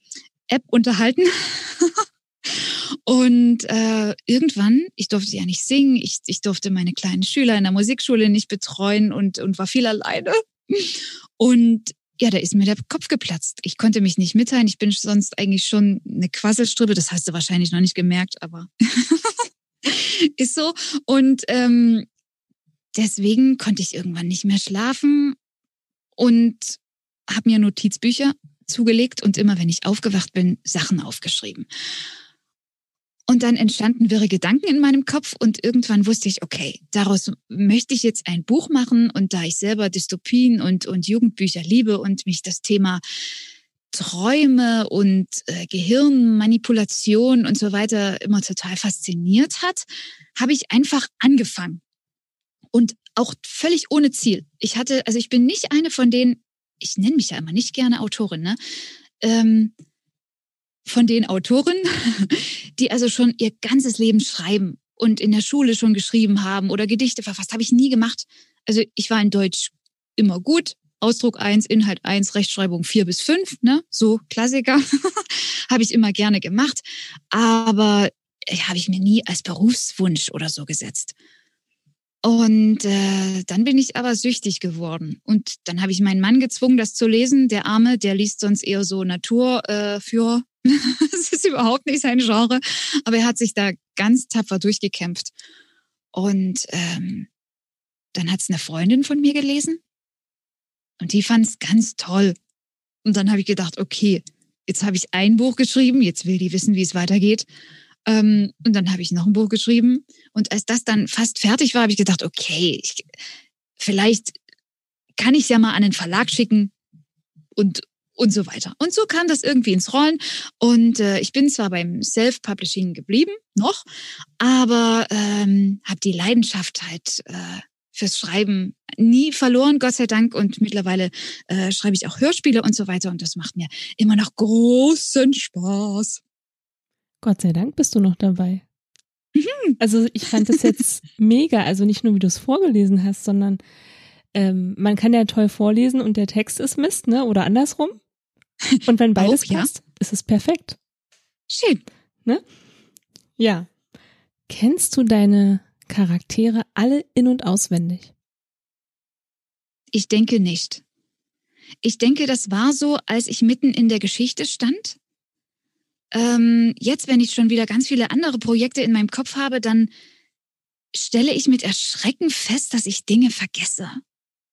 App unterhalten. Und äh, irgendwann, ich durfte ja nicht singen, ich, ich durfte meine kleinen Schüler in der Musikschule nicht betreuen und, und war viel alleine. Und ja, da ist mir der Kopf geplatzt. Ich konnte mich nicht mitteilen. Ich bin sonst eigentlich schon eine Quasselstrippe. Das hast du wahrscheinlich noch nicht gemerkt, aber ist so. Und ähm, deswegen konnte ich irgendwann nicht mehr schlafen und habe mir Notizbücher zugelegt und immer, wenn ich aufgewacht bin, Sachen aufgeschrieben. Und dann entstanden wirre Gedanken in meinem Kopf und irgendwann wusste ich, okay, daraus möchte ich jetzt ein Buch machen. Und da ich selber Dystopien und, und Jugendbücher liebe und mich das Thema Träume und äh, Gehirnmanipulation und so weiter immer total fasziniert hat, habe ich einfach angefangen und auch völlig ohne Ziel. Ich hatte, also ich bin nicht eine von denen, ich nenne mich ja immer nicht gerne Autorin, ne? Ähm, von den Autoren, die also schon ihr ganzes Leben schreiben und in der Schule schon geschrieben haben oder Gedichte verfasst, habe ich nie gemacht. Also ich war in Deutsch immer gut. Ausdruck eins, Inhalt eins, Rechtschreibung vier bis fünf, ne? So Klassiker. habe ich immer gerne gemacht. Aber äh, habe ich mir nie als Berufswunsch oder so gesetzt. Und äh, dann bin ich aber süchtig geworden. Und dann habe ich meinen Mann gezwungen, das zu lesen. Der Arme, der liest sonst eher so Naturführer. Äh, das ist überhaupt nicht sein Genre. Aber er hat sich da ganz tapfer durchgekämpft. Und ähm, dann hat es eine Freundin von mir gelesen. Und die fand es ganz toll. Und dann habe ich gedacht, okay, jetzt habe ich ein Buch geschrieben, jetzt will die wissen, wie es weitergeht. Ähm, und dann habe ich noch ein Buch geschrieben. Und als das dann fast fertig war, habe ich gedacht, okay, ich, vielleicht kann ich es ja mal an den Verlag schicken und, und so weiter. Und so kam das irgendwie ins Rollen. Und äh, ich bin zwar beim Self-Publishing geblieben, noch, aber ähm, habe die Leidenschaft halt äh, fürs Schreiben nie verloren, Gott sei Dank. Und mittlerweile äh, schreibe ich auch Hörspiele und so weiter. Und das macht mir immer noch großen Spaß. Gott sei Dank bist du noch dabei. Mhm. Also ich fand das jetzt mega. Also nicht nur, wie du es vorgelesen hast, sondern ähm, man kann ja toll vorlesen und der Text ist Mist, ne? Oder andersrum. Und wenn beides Auch, passt, ja. ist es perfekt. Schön. Ne? Ja. Kennst du deine Charaktere alle in- und auswendig? Ich denke nicht. Ich denke, das war so, als ich mitten in der Geschichte stand ähm, jetzt, wenn ich schon wieder ganz viele andere Projekte in meinem Kopf habe, dann stelle ich mit Erschrecken fest, dass ich Dinge vergesse.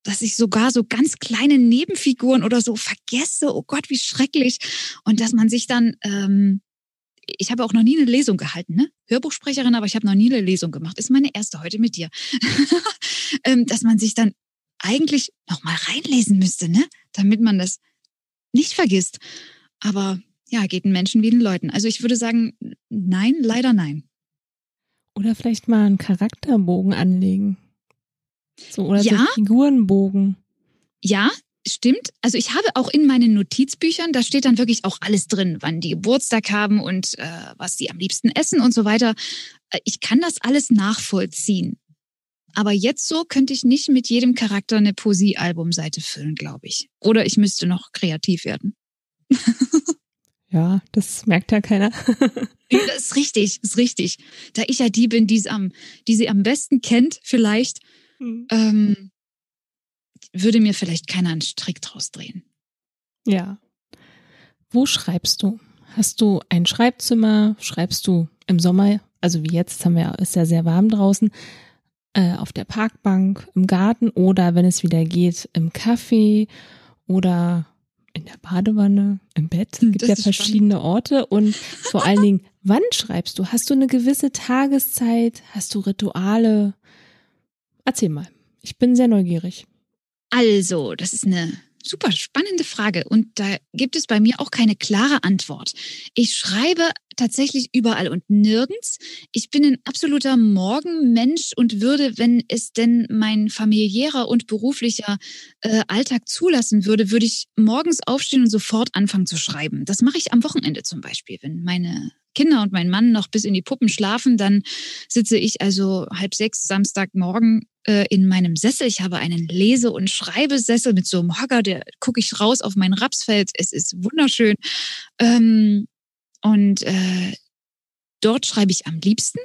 Dass ich sogar so ganz kleine Nebenfiguren oder so vergesse. Oh Gott, wie schrecklich. Und dass man sich dann, ähm, ich habe auch noch nie eine Lesung gehalten, ne? Hörbuchsprecherin, aber ich habe noch nie eine Lesung gemacht. Ist meine erste heute mit dir. ähm, dass man sich dann eigentlich nochmal reinlesen müsste, ne? Damit man das nicht vergisst. Aber ja, geht den Menschen wie den Leuten. Also ich würde sagen, nein, leider nein. Oder vielleicht mal einen Charakterbogen anlegen. So, oder ja. so Figurenbogen. Ja, stimmt. Also ich habe auch in meinen Notizbüchern, da steht dann wirklich auch alles drin, wann die Geburtstag haben und äh, was sie am liebsten essen und so weiter. Äh, ich kann das alles nachvollziehen. Aber jetzt so könnte ich nicht mit jedem Charakter eine Poesie-Albumseite füllen, glaube ich. Oder ich müsste noch kreativ werden. ja, das merkt ja keiner. das ist richtig, das ist richtig. Da ich ja die bin, die, am, die sie am besten kennt, vielleicht, hm. ähm, würde mir vielleicht keiner einen Strick draus drehen. Ja. Wo schreibst du? Hast du ein Schreibzimmer? Schreibst du im Sommer, also wie jetzt, haben wir, ist ja sehr warm draußen, äh, auf der Parkbank, im Garten oder wenn es wieder geht, im Café oder in der Badewanne, im Bett. Es gibt das ja verschiedene spannend. Orte und vor allen Dingen, wann schreibst du? Hast du eine gewisse Tageszeit? Hast du Rituale? Erzähl mal. Ich bin sehr neugierig. Also, das ist eine super spannende Frage und da gibt es bei mir auch keine klare Antwort. Ich schreibe tatsächlich überall und nirgends. Ich bin ein absoluter Morgenmensch und würde, wenn es denn mein familiärer und beruflicher äh, Alltag zulassen würde, würde ich morgens aufstehen und sofort anfangen zu schreiben. Das mache ich am Wochenende zum Beispiel, wenn meine Kinder und mein Mann noch bis in die Puppen schlafen, dann sitze ich also halb sechs Samstagmorgen äh, in meinem Sessel. Ich habe einen Lese- und Schreibesessel mit so einem Hocker, der gucke ich raus auf mein Rapsfeld. Es ist wunderschön. Ähm, und äh, dort schreibe ich am liebsten.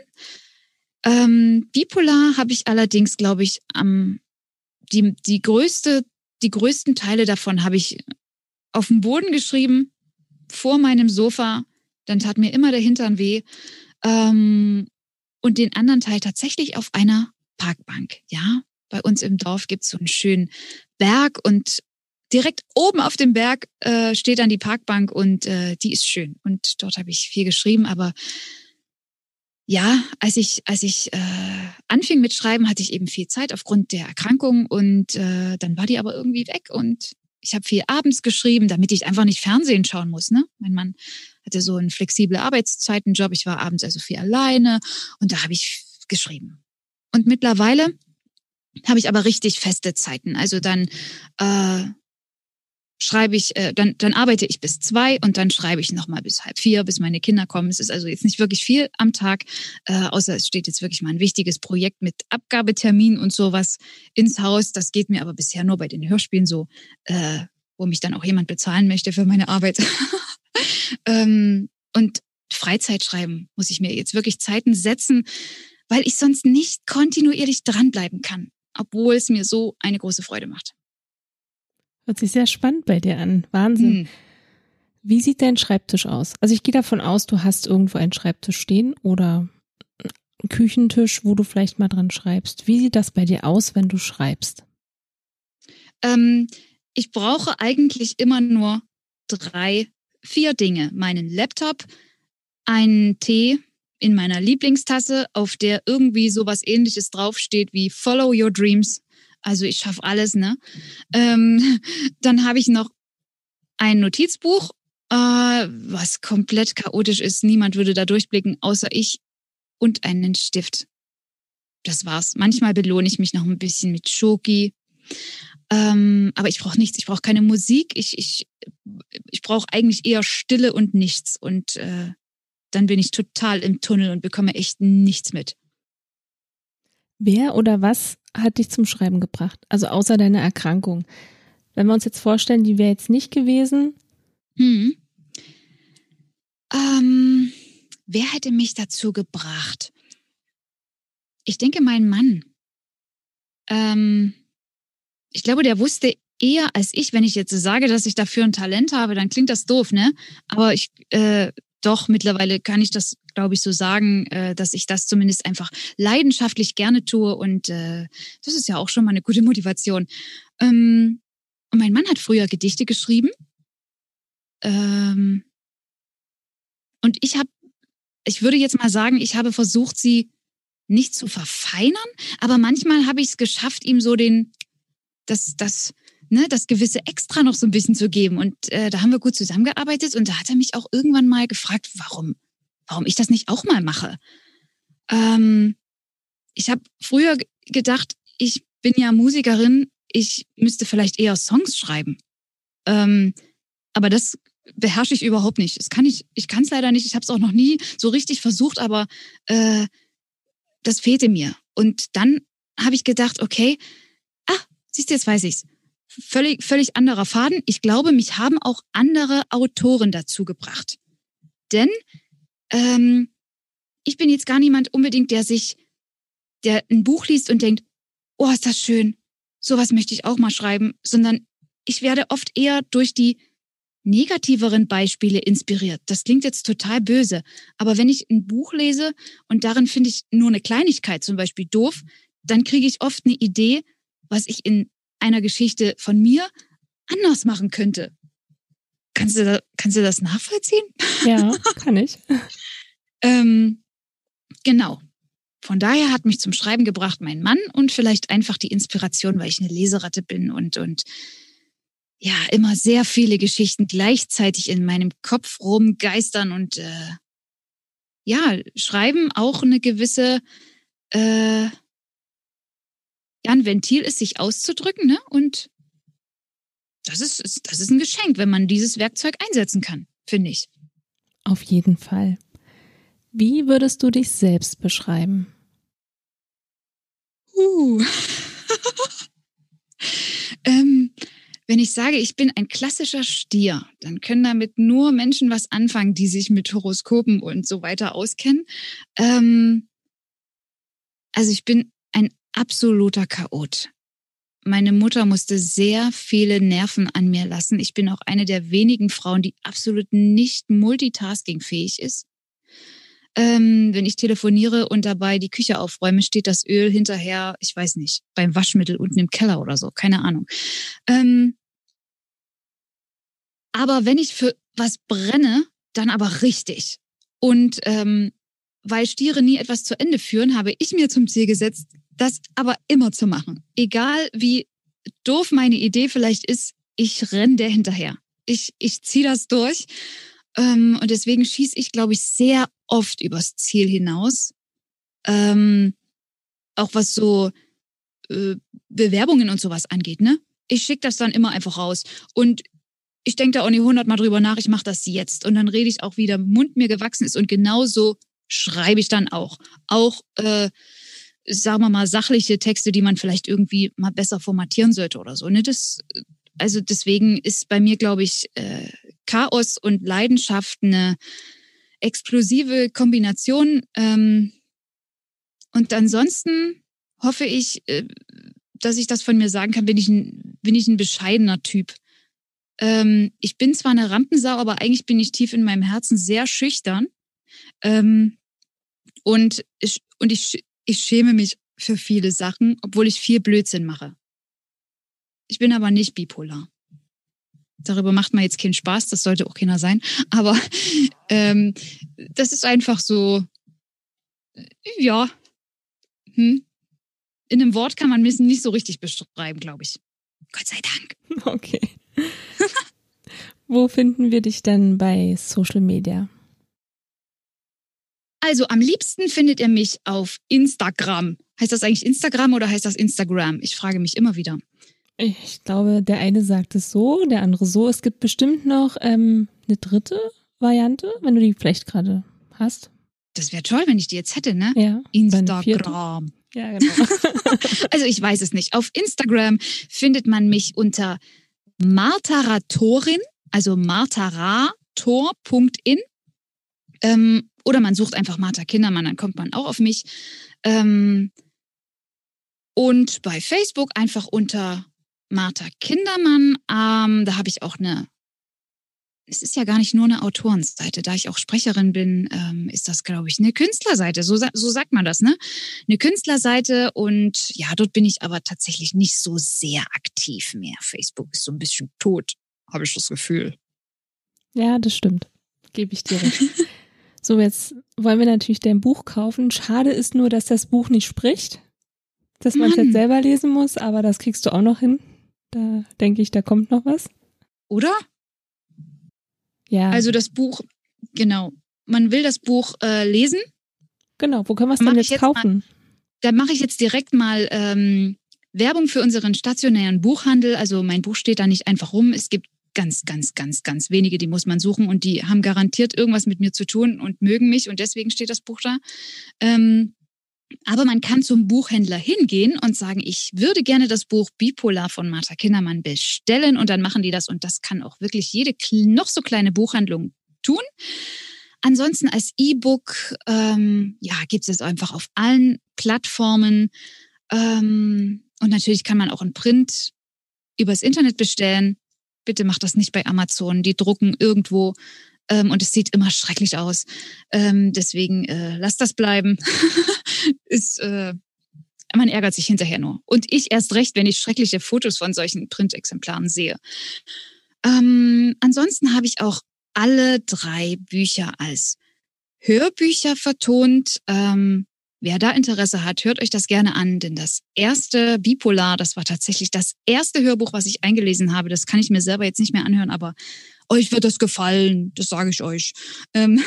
Ähm, Bipolar habe ich allerdings, glaube ich, am die, die größte, die größten Teile davon habe ich auf dem Boden geschrieben, vor meinem Sofa. Dann tat mir immer der Hintern weh. Ähm, und den anderen Teil tatsächlich auf einer Parkbank. Ja, bei uns im Dorf gibt es so einen schönen Berg und direkt oben auf dem Berg äh, steht dann die Parkbank und äh, die ist schön. Und dort habe ich viel geschrieben, aber ja, als ich, als ich äh, anfing mit Schreiben, hatte ich eben viel Zeit aufgrund der Erkrankung und äh, dann war die aber irgendwie weg und ich habe viel abends geschrieben, damit ich einfach nicht Fernsehen schauen muss. Ne? Mein Mann hatte so einen flexible Arbeitszeitenjob, ich war abends also viel alleine und da habe ich geschrieben. Und mittlerweile habe ich aber richtig feste Zeiten. Also dann äh, schreibe ich, äh, dann, dann arbeite ich bis zwei und dann schreibe ich nochmal bis halb vier, bis meine Kinder kommen. Es ist also jetzt nicht wirklich viel am Tag, äh, außer es steht jetzt wirklich mal ein wichtiges Projekt mit Abgabetermin und sowas ins Haus. Das geht mir aber bisher nur bei den Hörspielen so, äh, wo mich dann auch jemand bezahlen möchte für meine Arbeit. ähm, und Freizeit schreiben muss ich mir jetzt wirklich Zeiten setzen, weil ich sonst nicht kontinuierlich dranbleiben kann, obwohl es mir so eine große Freude macht. Hört sich sehr spannend bei dir an. Wahnsinn. Hm. Wie sieht dein Schreibtisch aus? Also ich gehe davon aus, du hast irgendwo einen Schreibtisch stehen oder einen Küchentisch, wo du vielleicht mal dran schreibst. Wie sieht das bei dir aus, wenn du schreibst? Ähm, ich brauche eigentlich immer nur drei, vier Dinge. Meinen Laptop, einen Tee, in meiner Lieblingstasse, auf der irgendwie sowas ähnliches draufsteht wie Follow Your Dreams. Also ich schaffe alles, ne? Ähm, dann habe ich noch ein Notizbuch, äh, was komplett chaotisch ist. Niemand würde da durchblicken, außer ich und einen Stift. Das war's. Manchmal belohne ich mich noch ein bisschen mit Schoki. Ähm, aber ich brauche nichts. Ich brauche keine Musik. Ich, ich, ich brauche eigentlich eher Stille und nichts. Und äh, dann bin ich total im Tunnel und bekomme echt nichts mit. Wer oder was hat dich zum Schreiben gebracht? Also außer deiner Erkrankung. Wenn wir uns jetzt vorstellen, die wäre jetzt nicht gewesen. Hm. Ähm, wer hätte mich dazu gebracht? Ich denke, mein Mann. Ähm, ich glaube, der wusste eher als ich, wenn ich jetzt sage, dass ich dafür ein Talent habe, dann klingt das doof, ne? Aber ich, äh, doch, mittlerweile kann ich das, glaube ich, so sagen, äh, dass ich das zumindest einfach leidenschaftlich gerne tue. Und äh, das ist ja auch schon mal eine gute Motivation. Ähm, und mein Mann hat früher Gedichte geschrieben. Ähm, und ich habe, ich würde jetzt mal sagen, ich habe versucht, sie nicht zu verfeinern, aber manchmal habe ich es geschafft, ihm so den, das, das, ne, das gewisse Extra noch so ein bisschen zu geben. Und äh, da haben wir gut zusammengearbeitet und da hat er mich auch irgendwann mal gefragt, warum, warum ich das nicht auch mal mache. Ähm, ich habe früher gedacht, ich bin ja Musikerin, ich müsste vielleicht eher Songs schreiben. Ähm, aber das beherrsche ich überhaupt nicht. Das kann ich, ich kann es leider nicht. Ich habe es auch noch nie so richtig versucht, aber äh, das fehlte mir. Und dann habe ich gedacht, okay, ah, siehst du, jetzt weiß ich's. Völlig, völlig anderer Faden. Ich glaube, mich haben auch andere Autoren dazu gebracht. Denn ähm, ich bin jetzt gar niemand unbedingt, der sich, der ein Buch liest und denkt, oh, ist das schön, sowas möchte ich auch mal schreiben, sondern ich werde oft eher durch die negativeren Beispiele inspiriert. Das klingt jetzt total böse, aber wenn ich ein Buch lese und darin finde ich nur eine Kleinigkeit, zum Beispiel doof, dann kriege ich oft eine Idee, was ich in einer Geschichte von mir anders machen könnte. Kannst du, da, kannst du das nachvollziehen? Ja, kann ich. ähm, genau. Von daher hat mich zum Schreiben gebracht mein Mann und vielleicht einfach die Inspiration, weil ich eine Leseratte bin und, und ja, immer sehr viele Geschichten gleichzeitig in meinem Kopf rumgeistern und äh, ja, schreiben auch eine gewisse, äh, ja, ein Ventil ist, sich auszudrücken, ne? Und das ist, das ist ein Geschenk, wenn man dieses Werkzeug einsetzen kann, finde ich. Auf jeden Fall. Wie würdest du dich selbst beschreiben? Uh. ähm, wenn ich sage, ich bin ein klassischer Stier, dann können damit nur Menschen was anfangen, die sich mit Horoskopen und so weiter auskennen. Ähm, also ich bin absoluter Chaot. Meine Mutter musste sehr viele Nerven an mir lassen. Ich bin auch eine der wenigen Frauen, die absolut nicht multitaskingfähig ist. Ähm, wenn ich telefoniere und dabei die Küche aufräume, steht das Öl hinterher, ich weiß nicht, beim Waschmittel unten im Keller oder so, keine Ahnung. Ähm, aber wenn ich für was brenne, dann aber richtig. Und ähm, weil Stiere nie etwas zu Ende führen, habe ich mir zum Ziel gesetzt, das aber immer zu machen. Egal wie doof meine Idee vielleicht ist, ich renne der hinterher. Ich, ich ziehe das durch. Ähm, und deswegen schieße ich, glaube ich, sehr oft übers Ziel hinaus. Ähm, auch was so äh, Bewerbungen und sowas angeht, ne? Ich schicke das dann immer einfach raus. Und ich denke da auch nicht hundertmal drüber nach, ich mache das jetzt. Und dann rede ich auch wieder, Mund mir gewachsen ist. Und genauso schreibe ich dann auch. Auch, äh, sagen wir mal, sachliche Texte, die man vielleicht irgendwie mal besser formatieren sollte oder so. Ne? Das, also deswegen ist bei mir, glaube ich, äh, Chaos und Leidenschaft eine explosive Kombination. Ähm, und ansonsten hoffe ich, äh, dass ich das von mir sagen kann, bin ich ein, bin ich ein bescheidener Typ. Ähm, ich bin zwar eine Rampensau, aber eigentlich bin ich tief in meinem Herzen sehr schüchtern. Ähm, und ich, und ich, ich schäme mich für viele Sachen, obwohl ich viel Blödsinn mache. Ich bin aber nicht bipolar. Darüber macht man jetzt keinen Spaß, das sollte auch keiner sein. Aber ähm, das ist einfach so, ja, hm. in einem Wort kann man Wissen nicht so richtig beschreiben, glaube ich. Gott sei Dank. Okay. Wo finden wir dich denn bei Social Media? Also am liebsten findet ihr mich auf Instagram. Heißt das eigentlich Instagram oder heißt das Instagram? Ich frage mich immer wieder. Ich glaube, der eine sagt es so, der andere so. Es gibt bestimmt noch ähm, eine dritte Variante, wenn du die vielleicht gerade hast. Das wäre toll, wenn ich die jetzt hätte, ne? Ja. Instagram. Ja, genau. also ich weiß es nicht. Auf Instagram findet man mich unter Martaratorin, also martarator.in. Ähm, oder man sucht einfach Martha Kindermann, dann kommt man auch auf mich. Ähm, und bei Facebook einfach unter Martha Kindermann. Ähm, da habe ich auch eine es ist ja gar nicht nur eine Autorenseite. Da ich auch Sprecherin bin, ähm, ist das, glaube ich, eine Künstlerseite. So, so sagt man das, ne? Eine Künstlerseite und ja, dort bin ich aber tatsächlich nicht so sehr aktiv mehr. Facebook ist so ein bisschen tot, habe ich das Gefühl. Ja, das stimmt. Gebe ich dir recht. so, jetzt wollen wir natürlich dein Buch kaufen. Schade ist nur, dass das Buch nicht spricht. Dass man es jetzt selber lesen muss, aber das kriegst du auch noch hin. Da denke ich, da kommt noch was. Oder? Ja. Also das Buch, genau. Man will das Buch äh, lesen. Genau, wo können wir es denn jetzt, jetzt kaufen? Da mache ich jetzt direkt mal ähm, Werbung für unseren stationären Buchhandel. Also mein Buch steht da nicht einfach rum. Es gibt ganz, ganz, ganz, ganz wenige, die muss man suchen und die haben garantiert irgendwas mit mir zu tun und mögen mich und deswegen steht das Buch da. Ähm, Aber man kann zum Buchhändler hingehen und sagen, ich würde gerne das Buch Bipolar von Martha Kindermann bestellen und dann machen die das und das kann auch wirklich jede noch so kleine Buchhandlung tun. Ansonsten als E-Book, ähm, ja, gibt es einfach auf allen Plattformen. Ähm, und natürlich kann man auch in Print übers Internet bestellen. Bitte macht das nicht bei Amazon. Die drucken irgendwo ähm, und es sieht immer schrecklich aus. Ähm, deswegen äh, lasst das bleiben. Ist, äh, man ärgert sich hinterher nur. Und ich erst recht, wenn ich schreckliche Fotos von solchen Printexemplaren sehe. Ähm, ansonsten habe ich auch alle drei Bücher als Hörbücher vertont. Ähm, wer da Interesse hat, hört euch das gerne an, denn das erste Bipolar, das war tatsächlich das erste Hörbuch, was ich eingelesen habe. Das kann ich mir selber jetzt nicht mehr anhören, aber euch wird das gefallen, das sage ich euch. Ähm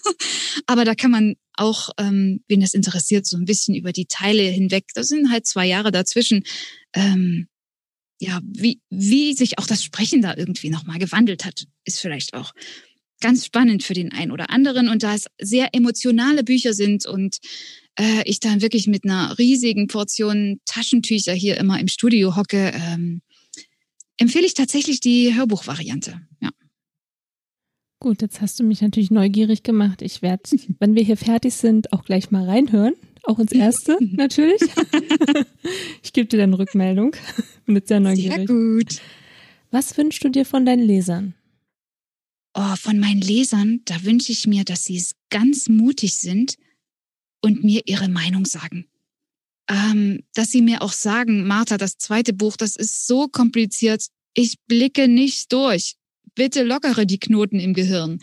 aber da kann man auch, ähm, wen das interessiert, so ein bisschen über die Teile hinweg, das sind halt zwei Jahre dazwischen, ähm, ja, wie, wie sich auch das Sprechen da irgendwie nochmal gewandelt hat, ist vielleicht auch ganz spannend für den einen oder anderen. Und da es sehr emotionale Bücher sind und äh, ich dann wirklich mit einer riesigen Portion Taschentücher hier immer im Studio hocke, ähm, empfehle ich tatsächlich die Hörbuchvariante. Ja. Gut, jetzt hast du mich natürlich neugierig gemacht. Ich werde, wenn wir hier fertig sind, auch gleich mal reinhören. Auch ins erste, natürlich. ich gebe dir dann Rückmeldung. Bin jetzt sehr neugierig. Sehr gut. Was wünschst du dir von deinen Lesern? Oh, von meinen Lesern, da wünsche ich mir, dass sie ganz mutig sind und mir ihre Meinung sagen. Ähm, dass sie mir auch sagen, Martha, das zweite Buch, das ist so kompliziert, ich blicke nicht durch. Bitte lockere die Knoten im Gehirn.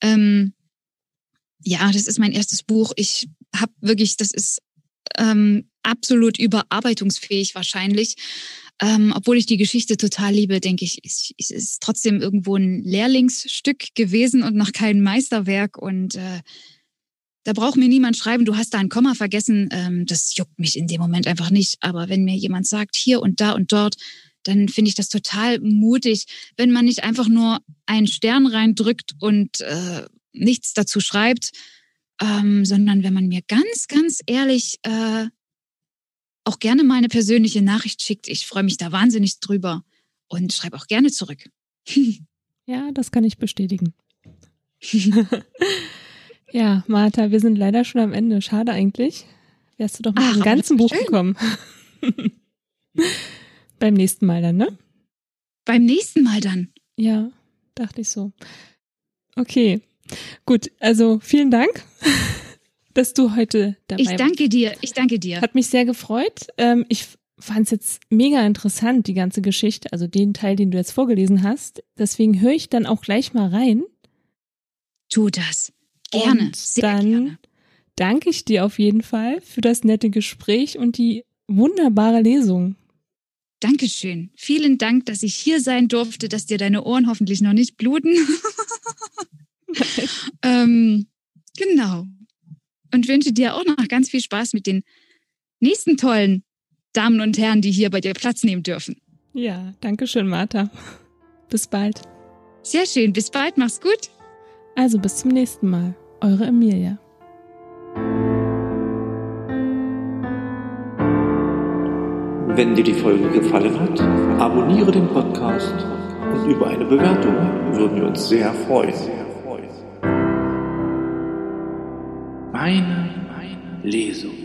Ähm, ja, das ist mein erstes Buch. Ich habe wirklich, das ist ähm, absolut überarbeitungsfähig wahrscheinlich. Ähm, obwohl ich die Geschichte total liebe, denke ich, es ist, ist trotzdem irgendwo ein Lehrlingsstück gewesen und noch kein Meisterwerk. Und äh, da braucht mir niemand schreiben, du hast da ein Komma vergessen. Ähm, das juckt mich in dem Moment einfach nicht. Aber wenn mir jemand sagt, hier und da und dort, dann finde ich das total mutig, wenn man nicht einfach nur einen Stern reindrückt und äh, nichts dazu schreibt, ähm, sondern wenn man mir ganz, ganz ehrlich äh, auch gerne mal eine persönliche Nachricht schickt. Ich freue mich da wahnsinnig drüber und schreibe auch gerne zurück. ja, das kann ich bestätigen. ja, Martha, wir sind leider schon am Ende. Schade eigentlich. Wärst du doch mit Ach, dem ganzen Buch schön. gekommen. Beim nächsten Mal dann, ne? Beim nächsten Mal dann. Ja, dachte ich so. Okay, gut. Also vielen Dank dass du heute dabei bist. Ich danke dir, ich danke dir. Hat mich sehr gefreut. Ähm, ich fand es jetzt mega interessant, die ganze Geschichte, also den Teil, den du jetzt vorgelesen hast. Deswegen höre ich dann auch gleich mal rein. Tu das. Gerne. Und sehr dann gerne. danke ich dir auf jeden Fall für das nette Gespräch und die wunderbare Lesung. Dankeschön. Vielen Dank, dass ich hier sein durfte, dass dir deine Ohren hoffentlich noch nicht bluten. ähm, genau und wünsche dir auch noch ganz viel Spaß mit den nächsten tollen Damen und Herren, die hier bei dir Platz nehmen dürfen. Ja, danke schön, Martha. Bis bald. Sehr schön, bis bald, mach's gut. Also bis zum nächsten Mal. Eure Emilia. Wenn dir die Folge gefallen hat, abonniere den Podcast und über eine Bewertung würden wir uns sehr freuen. Meine Lesung.